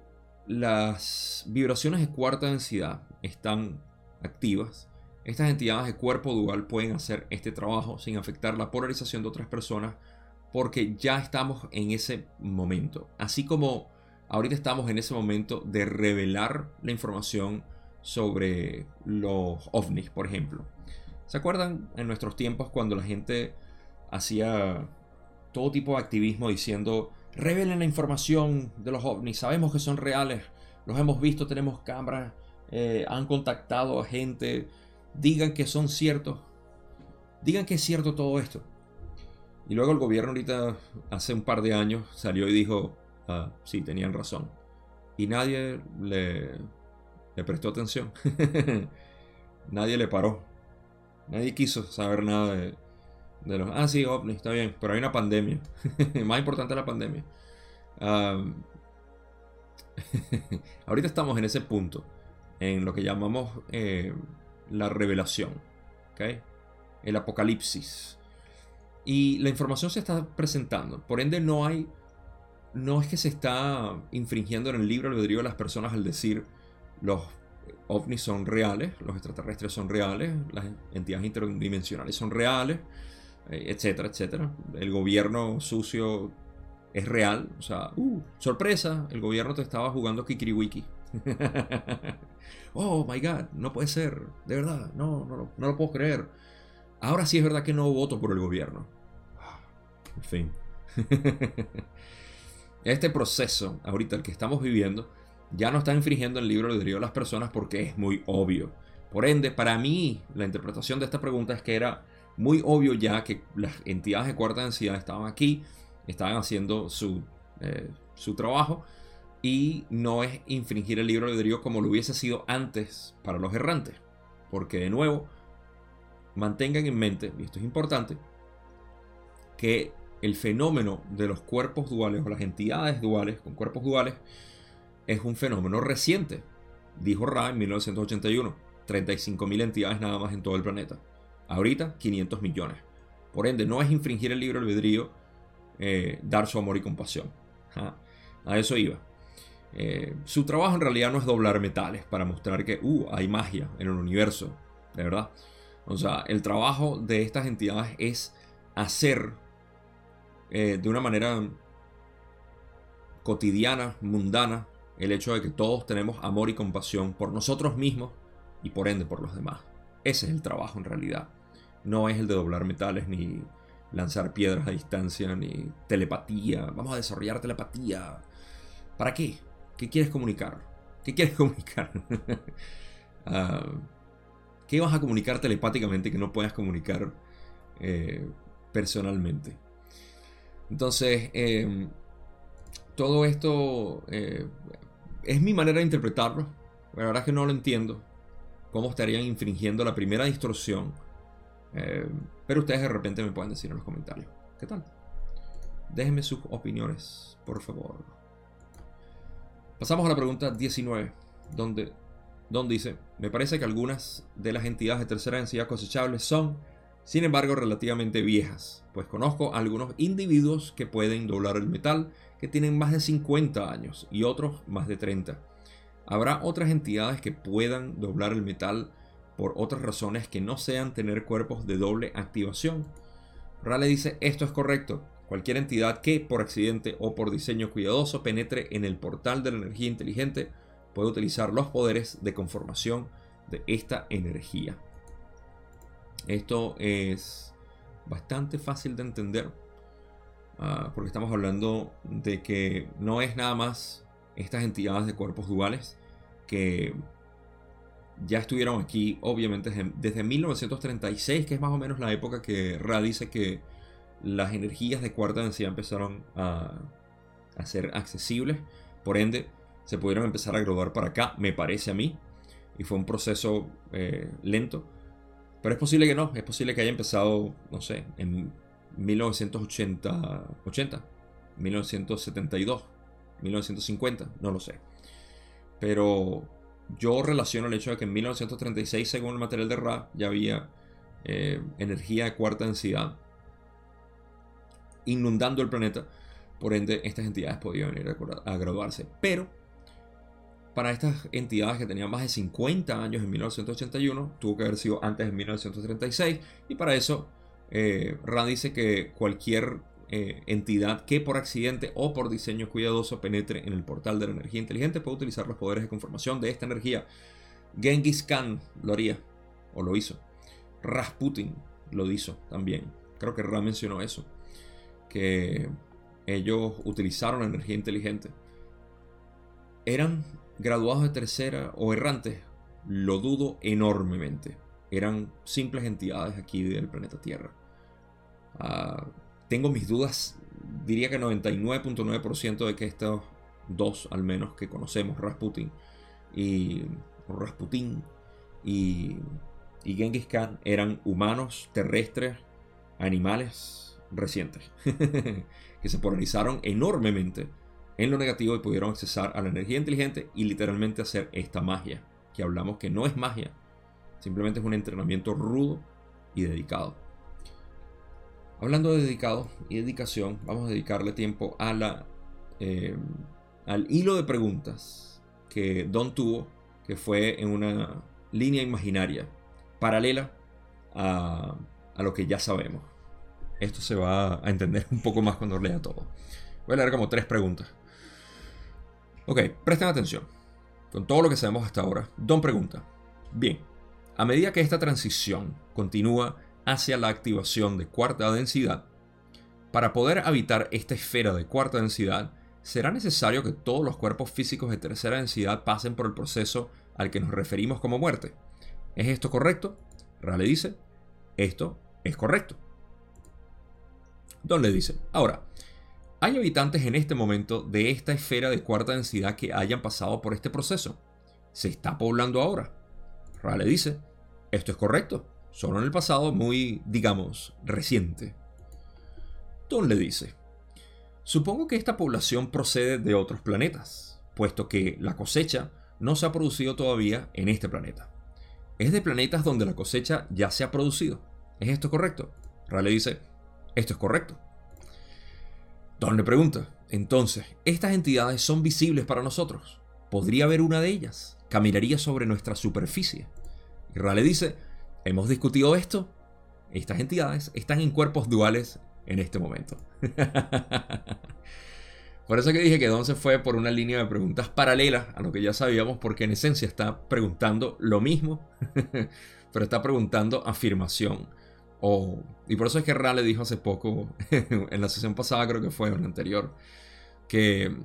las vibraciones de cuarta densidad están activas, estas entidades de cuerpo dual pueden hacer este trabajo sin afectar la polarización de otras personas porque ya estamos en ese momento. Así como ahorita estamos en ese momento de revelar la información sobre los ovnis, por ejemplo. ¿Se acuerdan en nuestros tiempos cuando la gente hacía todo tipo de activismo diciendo, revelen la información de los ovnis, sabemos que son reales, los hemos visto, tenemos cámaras, eh, han contactado a gente, digan que son ciertos, digan que es cierto todo esto. Y luego el gobierno ahorita, hace un par de años, salió y dijo, Ah, sí, tenían razón. Y nadie le, prestó atención. [LAUGHS] nadie le paró. Nadie quiso saber nada de, De los, ah, sí, ovni, está bien, pero hay una pandemia. [LAUGHS] Más importante la pandemia. [LAUGHS] ahorita estamos en ese punto, en lo que llamamos eh, la revelación, ¿okay? el apocalipsis. Y la información se está presentando. Por ende, no hay. No es que se está infringiendo en el libro albedrío de las personas al decir los ovnis son reales, los extraterrestres son reales, las entidades interdimensionales son reales, eh, etcétera, etcétera. El gobierno sucio es real. O sea, uh, sorpresa, el gobierno te estaba jugando Kikiriwiki. [LAUGHS] oh my god, no puede ser, de verdad, no, no, no lo puedo creer. Ahora sí es verdad que no voto por el gobierno. En fin. [LAUGHS] este proceso, ahorita el que estamos viviendo, ya no está infringiendo el libro de las personas porque es muy obvio. Por ende, para mí, la interpretación de esta pregunta es que era muy obvio ya que las entidades de cuarta densidad estaban aquí, estaban haciendo su, eh, su trabajo y no es infringir el libro de albedrío como lo hubiese sido antes para los errantes. Porque de nuevo, mantengan en mente, y esto es importante, que el fenómeno de los cuerpos duales o las entidades duales con cuerpos duales es un fenómeno reciente. Dijo Ra en 1981, 35.000 entidades nada más en todo el planeta. Ahorita 500 millones. Por ende, no es infringir el libro albedrío eh, dar su amor y compasión. A eso iba. Eh, su trabajo en realidad no es doblar metales para mostrar que uh, hay magia en el universo, de verdad. O sea, el trabajo de estas entidades es hacer eh, de una manera cotidiana, mundana, el hecho de que todos tenemos amor y compasión por nosotros mismos y por ende por los demás. Ese es el trabajo en realidad. No es el de doblar metales ni lanzar piedras a distancia ni telepatía. Vamos a desarrollar telepatía. ¿Para qué? ¿Qué quieres comunicar? ¿Qué quieres [LAUGHS] comunicar? Ah, ¿Qué vas a comunicar telepáticamente que no puedas comunicar eh, personalmente? Entonces, em, todo esto eh, es mi manera de interpretarlo. La verdad es que no lo entiendo. ¿Cómo estarían infringiendo la primera distorsión? Eh, pero ustedes de repente me pueden decir en los comentarios. ¿Qué tal? Déjenme sus opiniones, por favor. Pasamos a la pregunta 19, donde, donde dice, me parece que algunas de las entidades de tercera densidad cosechables son, sin embargo, relativamente viejas, pues conozco algunos individuos que pueden doblar el metal que tienen más de 50 años y otros más de 30. Habrá otras entidades que puedan doblar el metal por otras razones que no sean tener cuerpos de doble activación. Rale dice, esto es correcto. Cualquier entidad que por accidente o por diseño cuidadoso penetre en el portal de la energía inteligente puede utilizar los poderes de conformación de esta energía. Esto es bastante fácil de entender ah, porque estamos hablando de que no es nada más estas entidades de cuerpos duales que ya estuvieron aquí, obviamente, desde 1936, que es más o menos la época que Ra dice que las energías de cuarta densidad empezaron a, ser accesibles. Por ende, se pudieron empezar a graduar para acá, me parece a mí. Y fue un proceso eh, lento. Pero es posible que no, es posible que haya empezado, no sé, en 1980, 80, 1972, 1950, no lo sé. Pero yo relaciono el hecho de que en 1936, según el material de Ra, ya había eh, energía de cuarta densidad inundando el planeta. Por ende, estas entidades podían venir a, graduarse. Pero, para estas entidades que tenían más de 50 años en 1981, tuvo que haber sido antes de 1936. Y para eso, eh, Ra dice que cualquier eh, entidad que por accidente o por diseño cuidadoso penetre en el portal de la energía inteligente puede utilizar los poderes de conformación de esta energía. Genghis Khan lo haría, o lo hizo. Rasputin lo hizo también. Creo que Ra mencionó eso. Que ellos utilizaron energía inteligente. ¿Eran graduados de tercera o errantes? Lo dudo enormemente. Eran simples entidades aquí del planeta Tierra. Ah, tengo mis dudas, diría que 99.9% de que estos dos, al menos que conocemos, Rasputin y Rasputin y, y Genghis Khan, eran humanos terrestres animales recientes [LAUGHS] que se polarizaron enormemente en lo negativo y pudieron accesar a la energía inteligente y literalmente hacer esta magia, que hablamos que no es magia, simplemente es un entrenamiento rudo y dedicado. Hablando de dedicado y dedicación, vamos a dedicarle tiempo a la, eh, al hilo de preguntas que Don tuvo, que fue en una línea imaginaria paralela a, a lo que ya sabemos. Esto se va a entender un poco más cuando lea todo. Voy a leer como tres preguntas. Ok, presten atención. Con todo lo que sabemos hasta ahora, Don pregunta. Bien, a medida que esta transición continúa hacia la activación de cuarta densidad, para poder habitar esta esfera de cuarta densidad, será necesario que todos los cuerpos físicos de tercera densidad pasen por el proceso al que nos referimos como muerte. ¿Es esto correcto? Rale dice, esto es correcto. Don le dice, ahora, ¿hay habitantes en este momento de esta esfera de cuarta densidad que hayan pasado por este proceso? ¿Se está poblando ahora? Rale dice, esto es correcto, solo en el pasado muy, digamos, reciente. Don le dice, supongo que esta población procede de otros planetas, puesto que la cosecha no se ha producido todavía en este planeta. Es de planetas donde la cosecha ya se ha producido. ¿Es esto correcto? Rale dice, esto es correcto. Le pregunta, entonces, ¿estas entidades son visibles para nosotros? ¿Podría haber una de ellas? ¿Caminaría sobre nuestra superficie? Y Rale dice, hemos discutido esto. Estas entidades están en cuerpos duales en este momento. [LAUGHS] por eso que dije que Don se fue por una línea de preguntas paralelas a lo que ya sabíamos, porque en esencia está preguntando lo mismo, [LAUGHS] pero está preguntando afirmación y por eso es que Rale dijo hace poco, [LAUGHS] en la sesión pasada creo que fue, en la anterior, que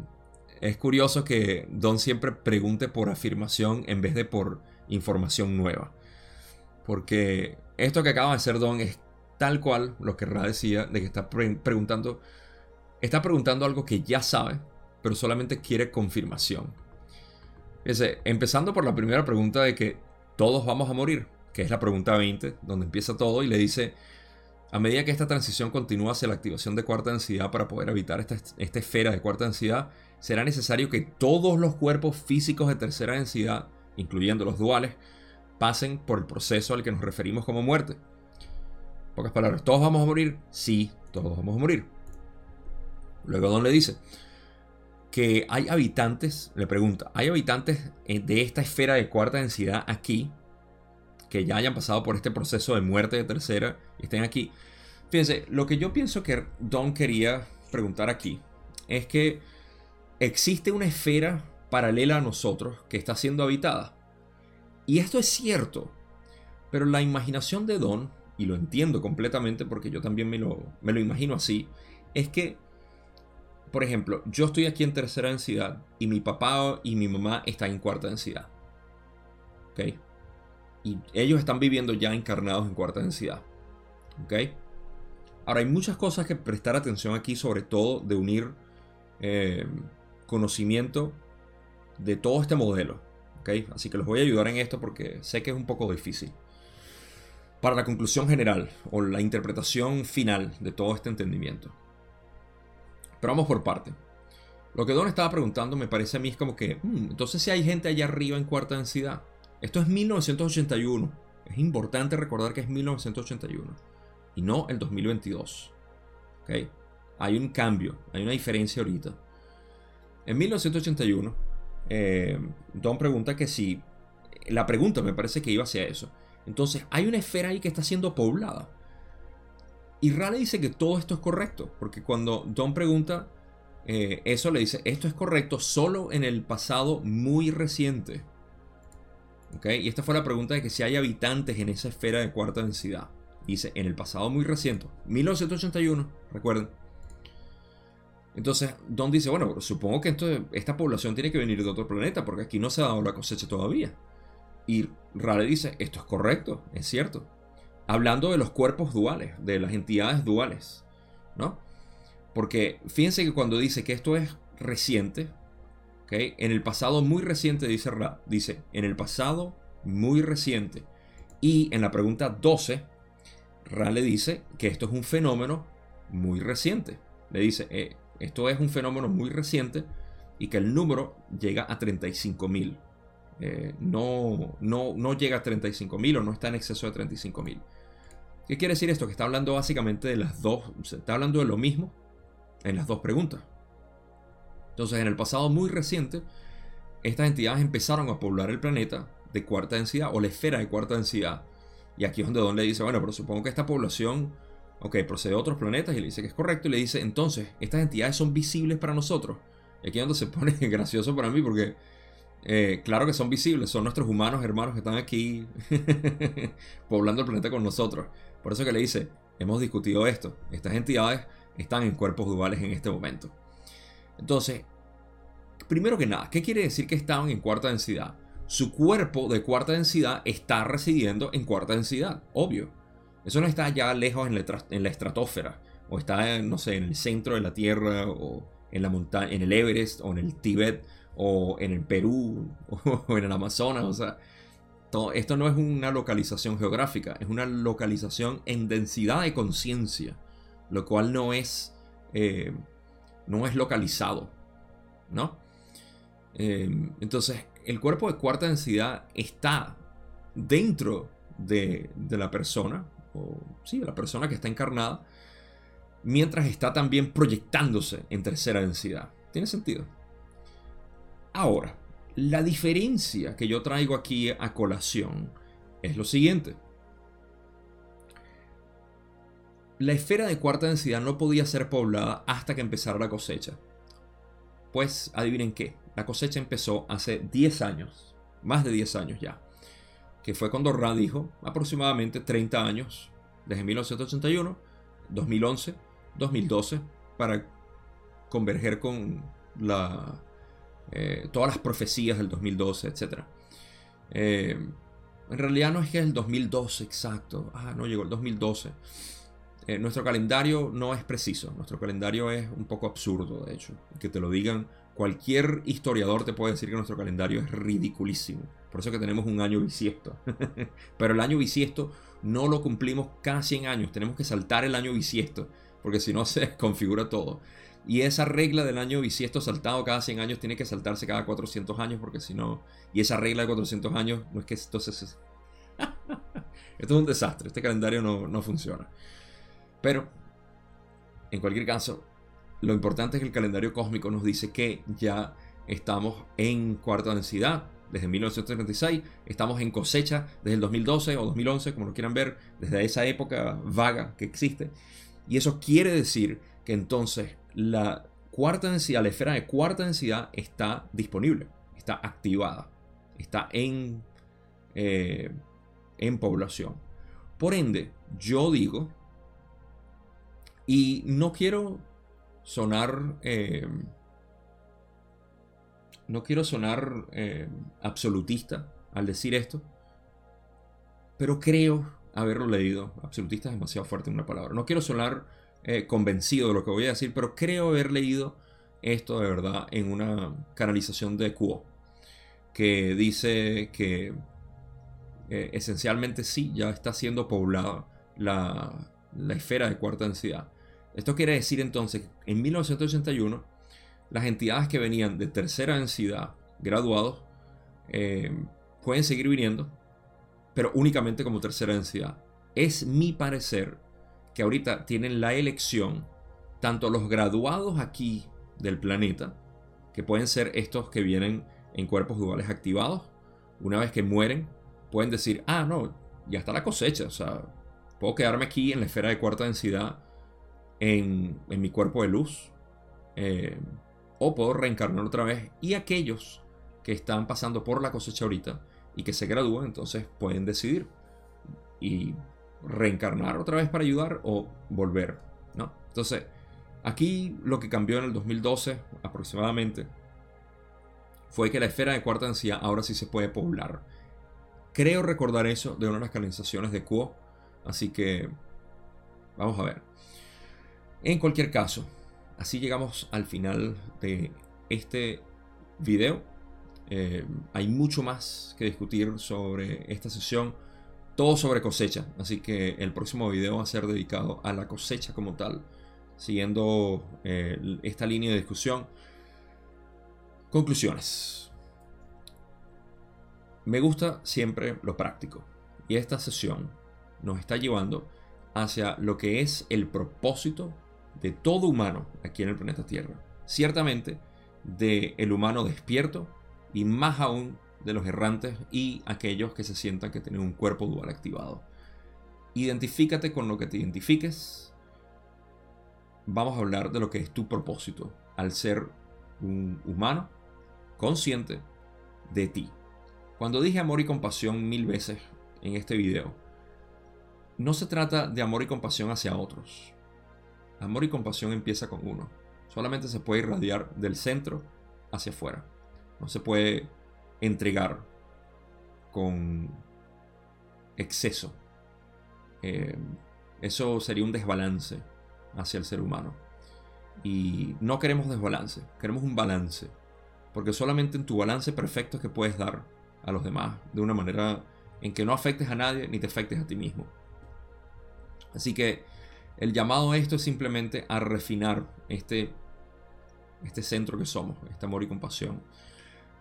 es curioso que Don siempre pregunte por afirmación en vez de por información nueva. Porque esto que acaba de hacer Don es tal cual lo que Ra decía, de que está preguntando, está preguntando algo que ya sabe, pero solamente quiere confirmación. empezando por la primera pregunta de que todos vamos a morir que es la pregunta 20, donde empieza todo y le dice, a medida que esta transición continúa hacia la activación de cuarta densidad para poder habitar esta, esta esfera de cuarta densidad, será necesario que todos los cuerpos físicos de tercera densidad, incluyendo los duales, pasen por el proceso al que nos referimos como muerte. Pocas palabras, ¿todos vamos a morir? Sí, todos vamos a morir. Luego Don le dice que hay habitantes, le pregunta, ¿hay habitantes de esta esfera de cuarta densidad aquí que ya hayan pasado por este proceso de muerte de tercera y estén aquí. Fíjense, lo que yo pienso que Don quería preguntar aquí es que existe una esfera paralela a nosotros que está siendo habitada. Y esto es cierto, pero la imaginación de Don, y lo entiendo completamente porque yo también me lo, me lo imagino así, es que, por ejemplo, yo estoy aquí en tercera densidad y mi papá y mi mamá están en cuarta densidad. ¿Ok? Ellos están viviendo ya encarnados en cuarta densidad. ¿Ok? Ahora hay muchas cosas que prestar atención aquí, sobre todo de unir eh, conocimiento de todo este modelo. ¿Ok? Así que los voy a ayudar en esto porque sé que es un poco difícil. Para la conclusión general o la interpretación final de todo este entendimiento. Pero vamos por parte. Lo que Don estaba preguntando me parece a mí es como que, hmm, entonces si hay gente allá arriba en cuarta densidad, esto es 1981. Es importante recordar que es 1981 y no el 2022. ¿Okay? Hay un cambio, hay una diferencia ahorita. En 1981, eh, Don pregunta que si... La pregunta me parece que iba hacia eso. Entonces, hay una esfera ahí que está siendo poblada. Y Rale dice que todo esto es correcto, porque cuando Don pregunta eh, eso, le dice, esto es correcto solo en el pasado muy reciente. Y esta fue la pregunta de que si hay habitantes en esa esfera de cuarta densidad. Dice, en el pasado muy reciente, 1981, recuerden. Entonces, Don dice, bueno, supongo que esta población tiene que venir de otro planeta, porque aquí no se ha dado la cosecha todavía. Y Rale dice, esto es correcto, es cierto. Hablando de los cuerpos duales, de las entidades duales, ¿no? Porque fíjense que cuando dice que esto es reciente, en el pasado muy reciente, dice Ra, dice, en el pasado muy reciente. Y en la pregunta 12, Ra le dice que esto es un fenómeno muy reciente. Le dice, eh, esto es un fenómeno muy reciente y que el número llega a 35.000. Eh, no, no, no llega a 35.000 o no está en exceso de 35.000. ¿Qué quiere decir esto? Que está hablando básicamente de las dos, está hablando de lo mismo en las dos preguntas. Entonces, en el pasado muy reciente, estas entidades empezaron a poblar el planeta de cuarta densidad o la esfera de cuarta densidad. Y aquí es donde Don le dice, bueno, pero supongo que esta población, ok, procede a otros planetas y le dice que es correcto y le dice, entonces, estas entidades son visibles para nosotros. Y aquí es donde se pone [LAUGHS] gracioso para mí porque, eh, claro que son visibles, son nuestros humanos hermanos que están aquí [LAUGHS] poblando el planeta con nosotros. Por eso que le dice, hemos discutido esto, estas entidades están en cuerpos duales en este momento. Entonces, primero que nada, ¿qué quiere decir que estaban en cuarta densidad? Su cuerpo de cuarta densidad está residiendo en cuarta densidad, obvio. Eso no está ya lejos en la, estratosfera, o está, no sé, en el centro de la Tierra, o en la montaña, en el Everest, o en el Tíbet, o en el Perú, [LAUGHS] o en el Amazonas, o sea, esto no es una localización geográfica, es una localización en densidad de conciencia, lo cual no es, eh, no es localizado, ¿no? Em, entonces, el cuerpo de cuarta densidad está dentro de, de, la persona, o sí, de la persona que está encarnada, mientras está también proyectándose en tercera densidad. ¿Tiene sentido? Ahora, la diferencia que yo traigo aquí a colación es lo siguiente. La esfera de cuarta densidad no podía ser poblada hasta que empezara la cosecha. Pues adivinen qué, la cosecha empezó hace 10 años, más de 10 años ya, que fue cuando Ra dijo aproximadamente 30 años, desde 1981, 2011, 2012, para converger con la eh, todas las profecías del 2012, etc. Eh, en realidad no es que es el 2012 exacto, ah, no llegó el 2012. Eh, nuestro calendario no es preciso, nuestro calendario es un poco absurdo, de hecho. Que te lo digan, cualquier historiador te puede decir que nuestro calendario es ridiculísimo. Por eso que tenemos un año bisiesto. [LAUGHS] Pero el año bisiesto no lo cumplimos cada 100 años, tenemos que saltar el año bisiesto, porque si no se desconfigura todo. Y esa regla del año bisiesto saltado cada 100 años tiene que saltarse cada 400 años porque si no... Y esa regla de 400 años no es que entonces... [LAUGHS] Esto es un desastre, este calendario no, no funciona. Pero, en cualquier caso, lo importante es que el calendario cósmico nos dice que ya estamos en cuarta densidad desde 1936, estamos en cosecha desde el 2012 o 2011, como lo quieran ver, desde esa época vaga que existe. Y eso quiere decir que entonces la cuarta densidad, la esfera de cuarta densidad está disponible, está activada, está en, eh, en población. Por ende, yo digo, y no quiero sonar, eh, no quiero sonar eh, absolutista al decir esto, pero creo haberlo leído. Absolutista es demasiado fuerte en una palabra. No quiero sonar eh, convencido de lo que voy a decir, pero creo haber leído esto de verdad en una canalización de Kuo, que dice que esencialmente sí, ya está siendo poblada la, esfera de cuarta densidad. Esto quiere decir entonces que en 1981 las entidades que venían de tercera densidad, graduados, eh, pueden seguir viniendo, pero únicamente como tercera densidad. Es mi parecer que ahorita tienen la elección, tanto los graduados aquí del planeta, que pueden ser estos que vienen en cuerpos duales activados, una vez que mueren, pueden decir, ah, no, ya está la cosecha, o sea, puedo quedarme aquí en la esfera de cuarta densidad, en, mi cuerpo de luz, eh, o puedo reencarnar otra vez, y aquellos que están pasando por la cosecha ahorita y que se gradúan, entonces pueden decidir. Y reencarnar otra vez para ayudar o volver, ¿no? Entonces, aquí lo que cambió en el 2012 aproximadamente fue que la esfera de cuarta densidad ahora sí se puede poblar. Creo recordar eso de una de las canalizaciones de Quo, así que vamos a ver. En cualquier caso, así llegamos al final de este video. Eh, hay mucho más que discutir sobre esta sesión todo sobre cosecha. Así que el próximo video va a ser dedicado a la cosecha como tal, siguiendo eh, esta línea de discusión. Conclusiones. Me gusta siempre lo práctico. Y esta sesión nos está llevando hacia lo que es el propósito de todo humano aquí en el planeta Tierra. Ciertamente, de el humano despierto y más aún de los errantes y aquellos que se sientan que tienen un cuerpo dual activado. Identifícate con lo que te identifiques. Vamos a hablar de lo que es tu propósito al ser un humano consciente de ti. Cuando dije amor y compasión mil veces en este video, no se trata de amor y compasión hacia otros. Amor y compasión empieza con uno. Solamente se puede irradiar del centro hacia afuera. No se puede entregar con exceso. Eh, eso sería un desbalance hacia el ser humano. Y no queremos desbalance, queremos un balance. Porque solamente en tu balance perfecto es que puedes dar a los demás de una manera en que no afectes a nadie ni te afectes a ti mismo. Así que el llamado a esto es simplemente a refinar este, este centro que somos, este amor y compasión.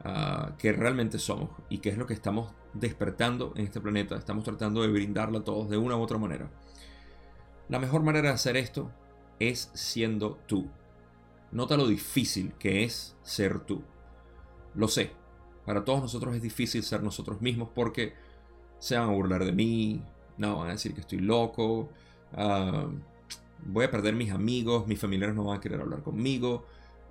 Ah, que realmente somos y que es lo que estamos despertando en este planeta. Estamos tratando de brindarlo a todos de una u otra manera. La mejor manera de hacer esto es siendo tú. Nota lo difícil que es ser tú. Lo sé, para todos nosotros es difícil ser nosotros mismos porque se van a burlar de mí, no van a decir que estoy loco, ah, voy a perder mis amigos, mis familiares no van a querer hablar conmigo,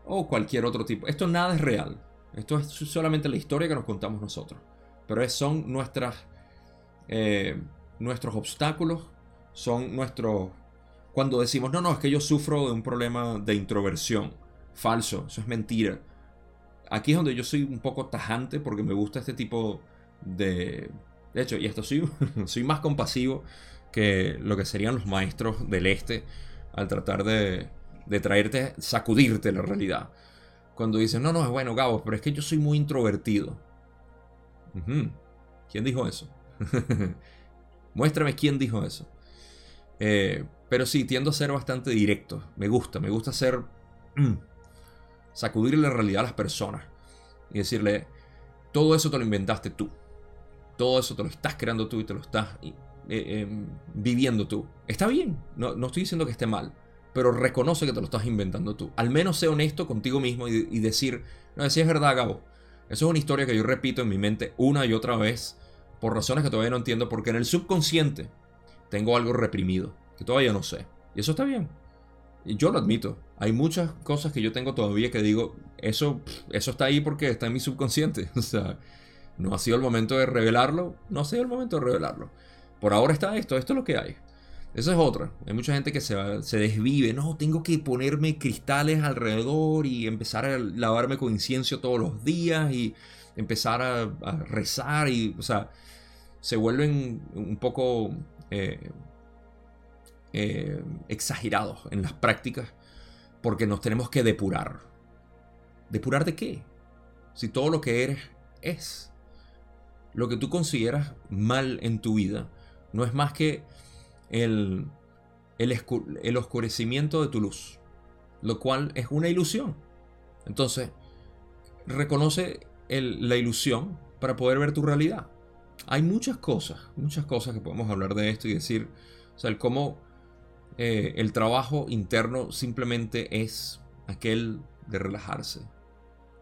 o cualquier otro tipo. Esto nada es real. Esto es solamente la historia que nos contamos nosotros. Pero son nuestras, eh, nuestros obstáculos, son nuestros... Cuando decimos, no, no, es que yo sufro de un problema de introversión. Falso, eso es mentira. Aquí es donde yo soy un poco tajante porque me gusta este tipo de... De hecho, y esto soy, [LAUGHS] soy más compasivo que lo que serían los maestros del este al tratar de, de traerte, sacudirte la realidad. Cuando dicen, no, no, es bueno, Gabo, pero es que yo soy muy introvertido. ¿Quién dijo eso? [LAUGHS] Muéstrame quién dijo eso. Eh, pero sí, tiendo a ser bastante directo. Me gusta, me gusta ser... Mm, sacudirle la realidad a las personas. Y decirle, todo eso te lo inventaste tú. Todo eso te lo estás creando tú y te lo estás eh, em, viviendo tú. Está bien, no, no estoy diciendo que esté mal pero reconoce que te lo estás inventando tú. Al menos sé honesto contigo mismo y, decir, no, si es verdad, Gabo. Eso es una historia que yo repito en mi mente una y otra vez por razones que todavía no entiendo, porque en el subconsciente tengo algo reprimido, que todavía no sé. Y eso está bien. Y yo lo admito. Hay muchas cosas que yo tengo todavía que digo, eso, eso está ahí porque está en mi subconsciente. [LAUGHS] O sea, no ha sido el momento de revelarlo, no ha sido el momento de revelarlo. Por ahora está esto, esto es lo que hay. Esa es otra. Hay mucha gente que se, se desvive. No, tengo que ponerme cristales alrededor y empezar a lavarme con incienso todos los días y empezar a, rezar. Y, o sea, se vuelven un poco eh, eh, exagerados en las prácticas porque nos tenemos que depurar. ¿Depurar de qué? Si todo lo que eres es. Lo que tú consideras mal en tu vida no es más que el, el, oscurecimiento de tu luz, lo cual es una ilusión. Entonces, reconoce la ilusión para poder ver tu realidad. Hay muchas cosas, muchas cosas que podemos hablar de esto y decir, o sea, el cómo eh, el trabajo interno simplemente es aquel de relajarse,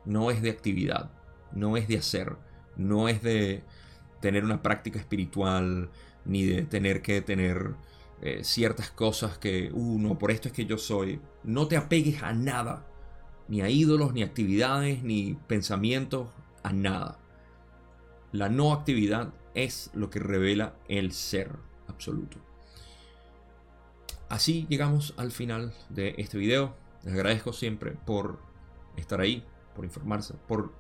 no es de actividad, no es de hacer, no es de tener una práctica espiritual, ni de tener que tener eh, ciertas cosas que, uh, no, por esto es que yo soy. No te apegues a nada, ni a ídolos, ni actividades, ni pensamientos, a nada. La no actividad es lo que revela el ser absoluto. Así llegamos al final de este video. Les agradezco siempre por estar ahí, por informarse, por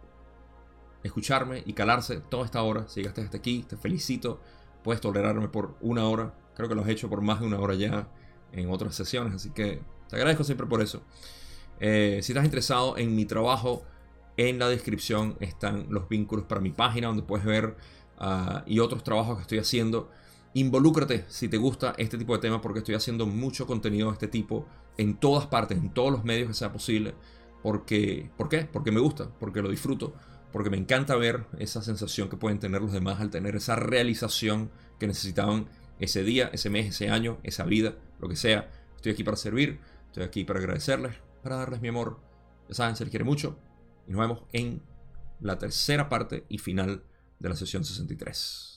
escucharme y calarse toda esta hora. Si llegaste hasta aquí, te felicito puedes tolerarme por una hora. Creo que lo has hecho por más de una hora ya en otras sesiones, así que te agradezco siempre por eso. Eh, si estás interesado en mi trabajo, en la descripción están los vínculos para mi página donde puedes ver ah, y otros trabajos que estoy haciendo. Involúcrate si te gusta este tipo de temas porque estoy haciendo mucho contenido de este tipo en todas partes, en todos los medios que sea posible. Porque, ¿Por qué? Porque me gusta, porque lo disfruto, porque me encanta ver esa sensación que pueden tener los demás al tener esa realización que necesitaban ese día, ese mes, ese año, esa vida, lo que sea. Estoy aquí para servir, estoy aquí para agradecerles, para darles mi amor. Ya saben, se les quiere mucho. Y nos vemos en la tercera parte y final de la sesión 63.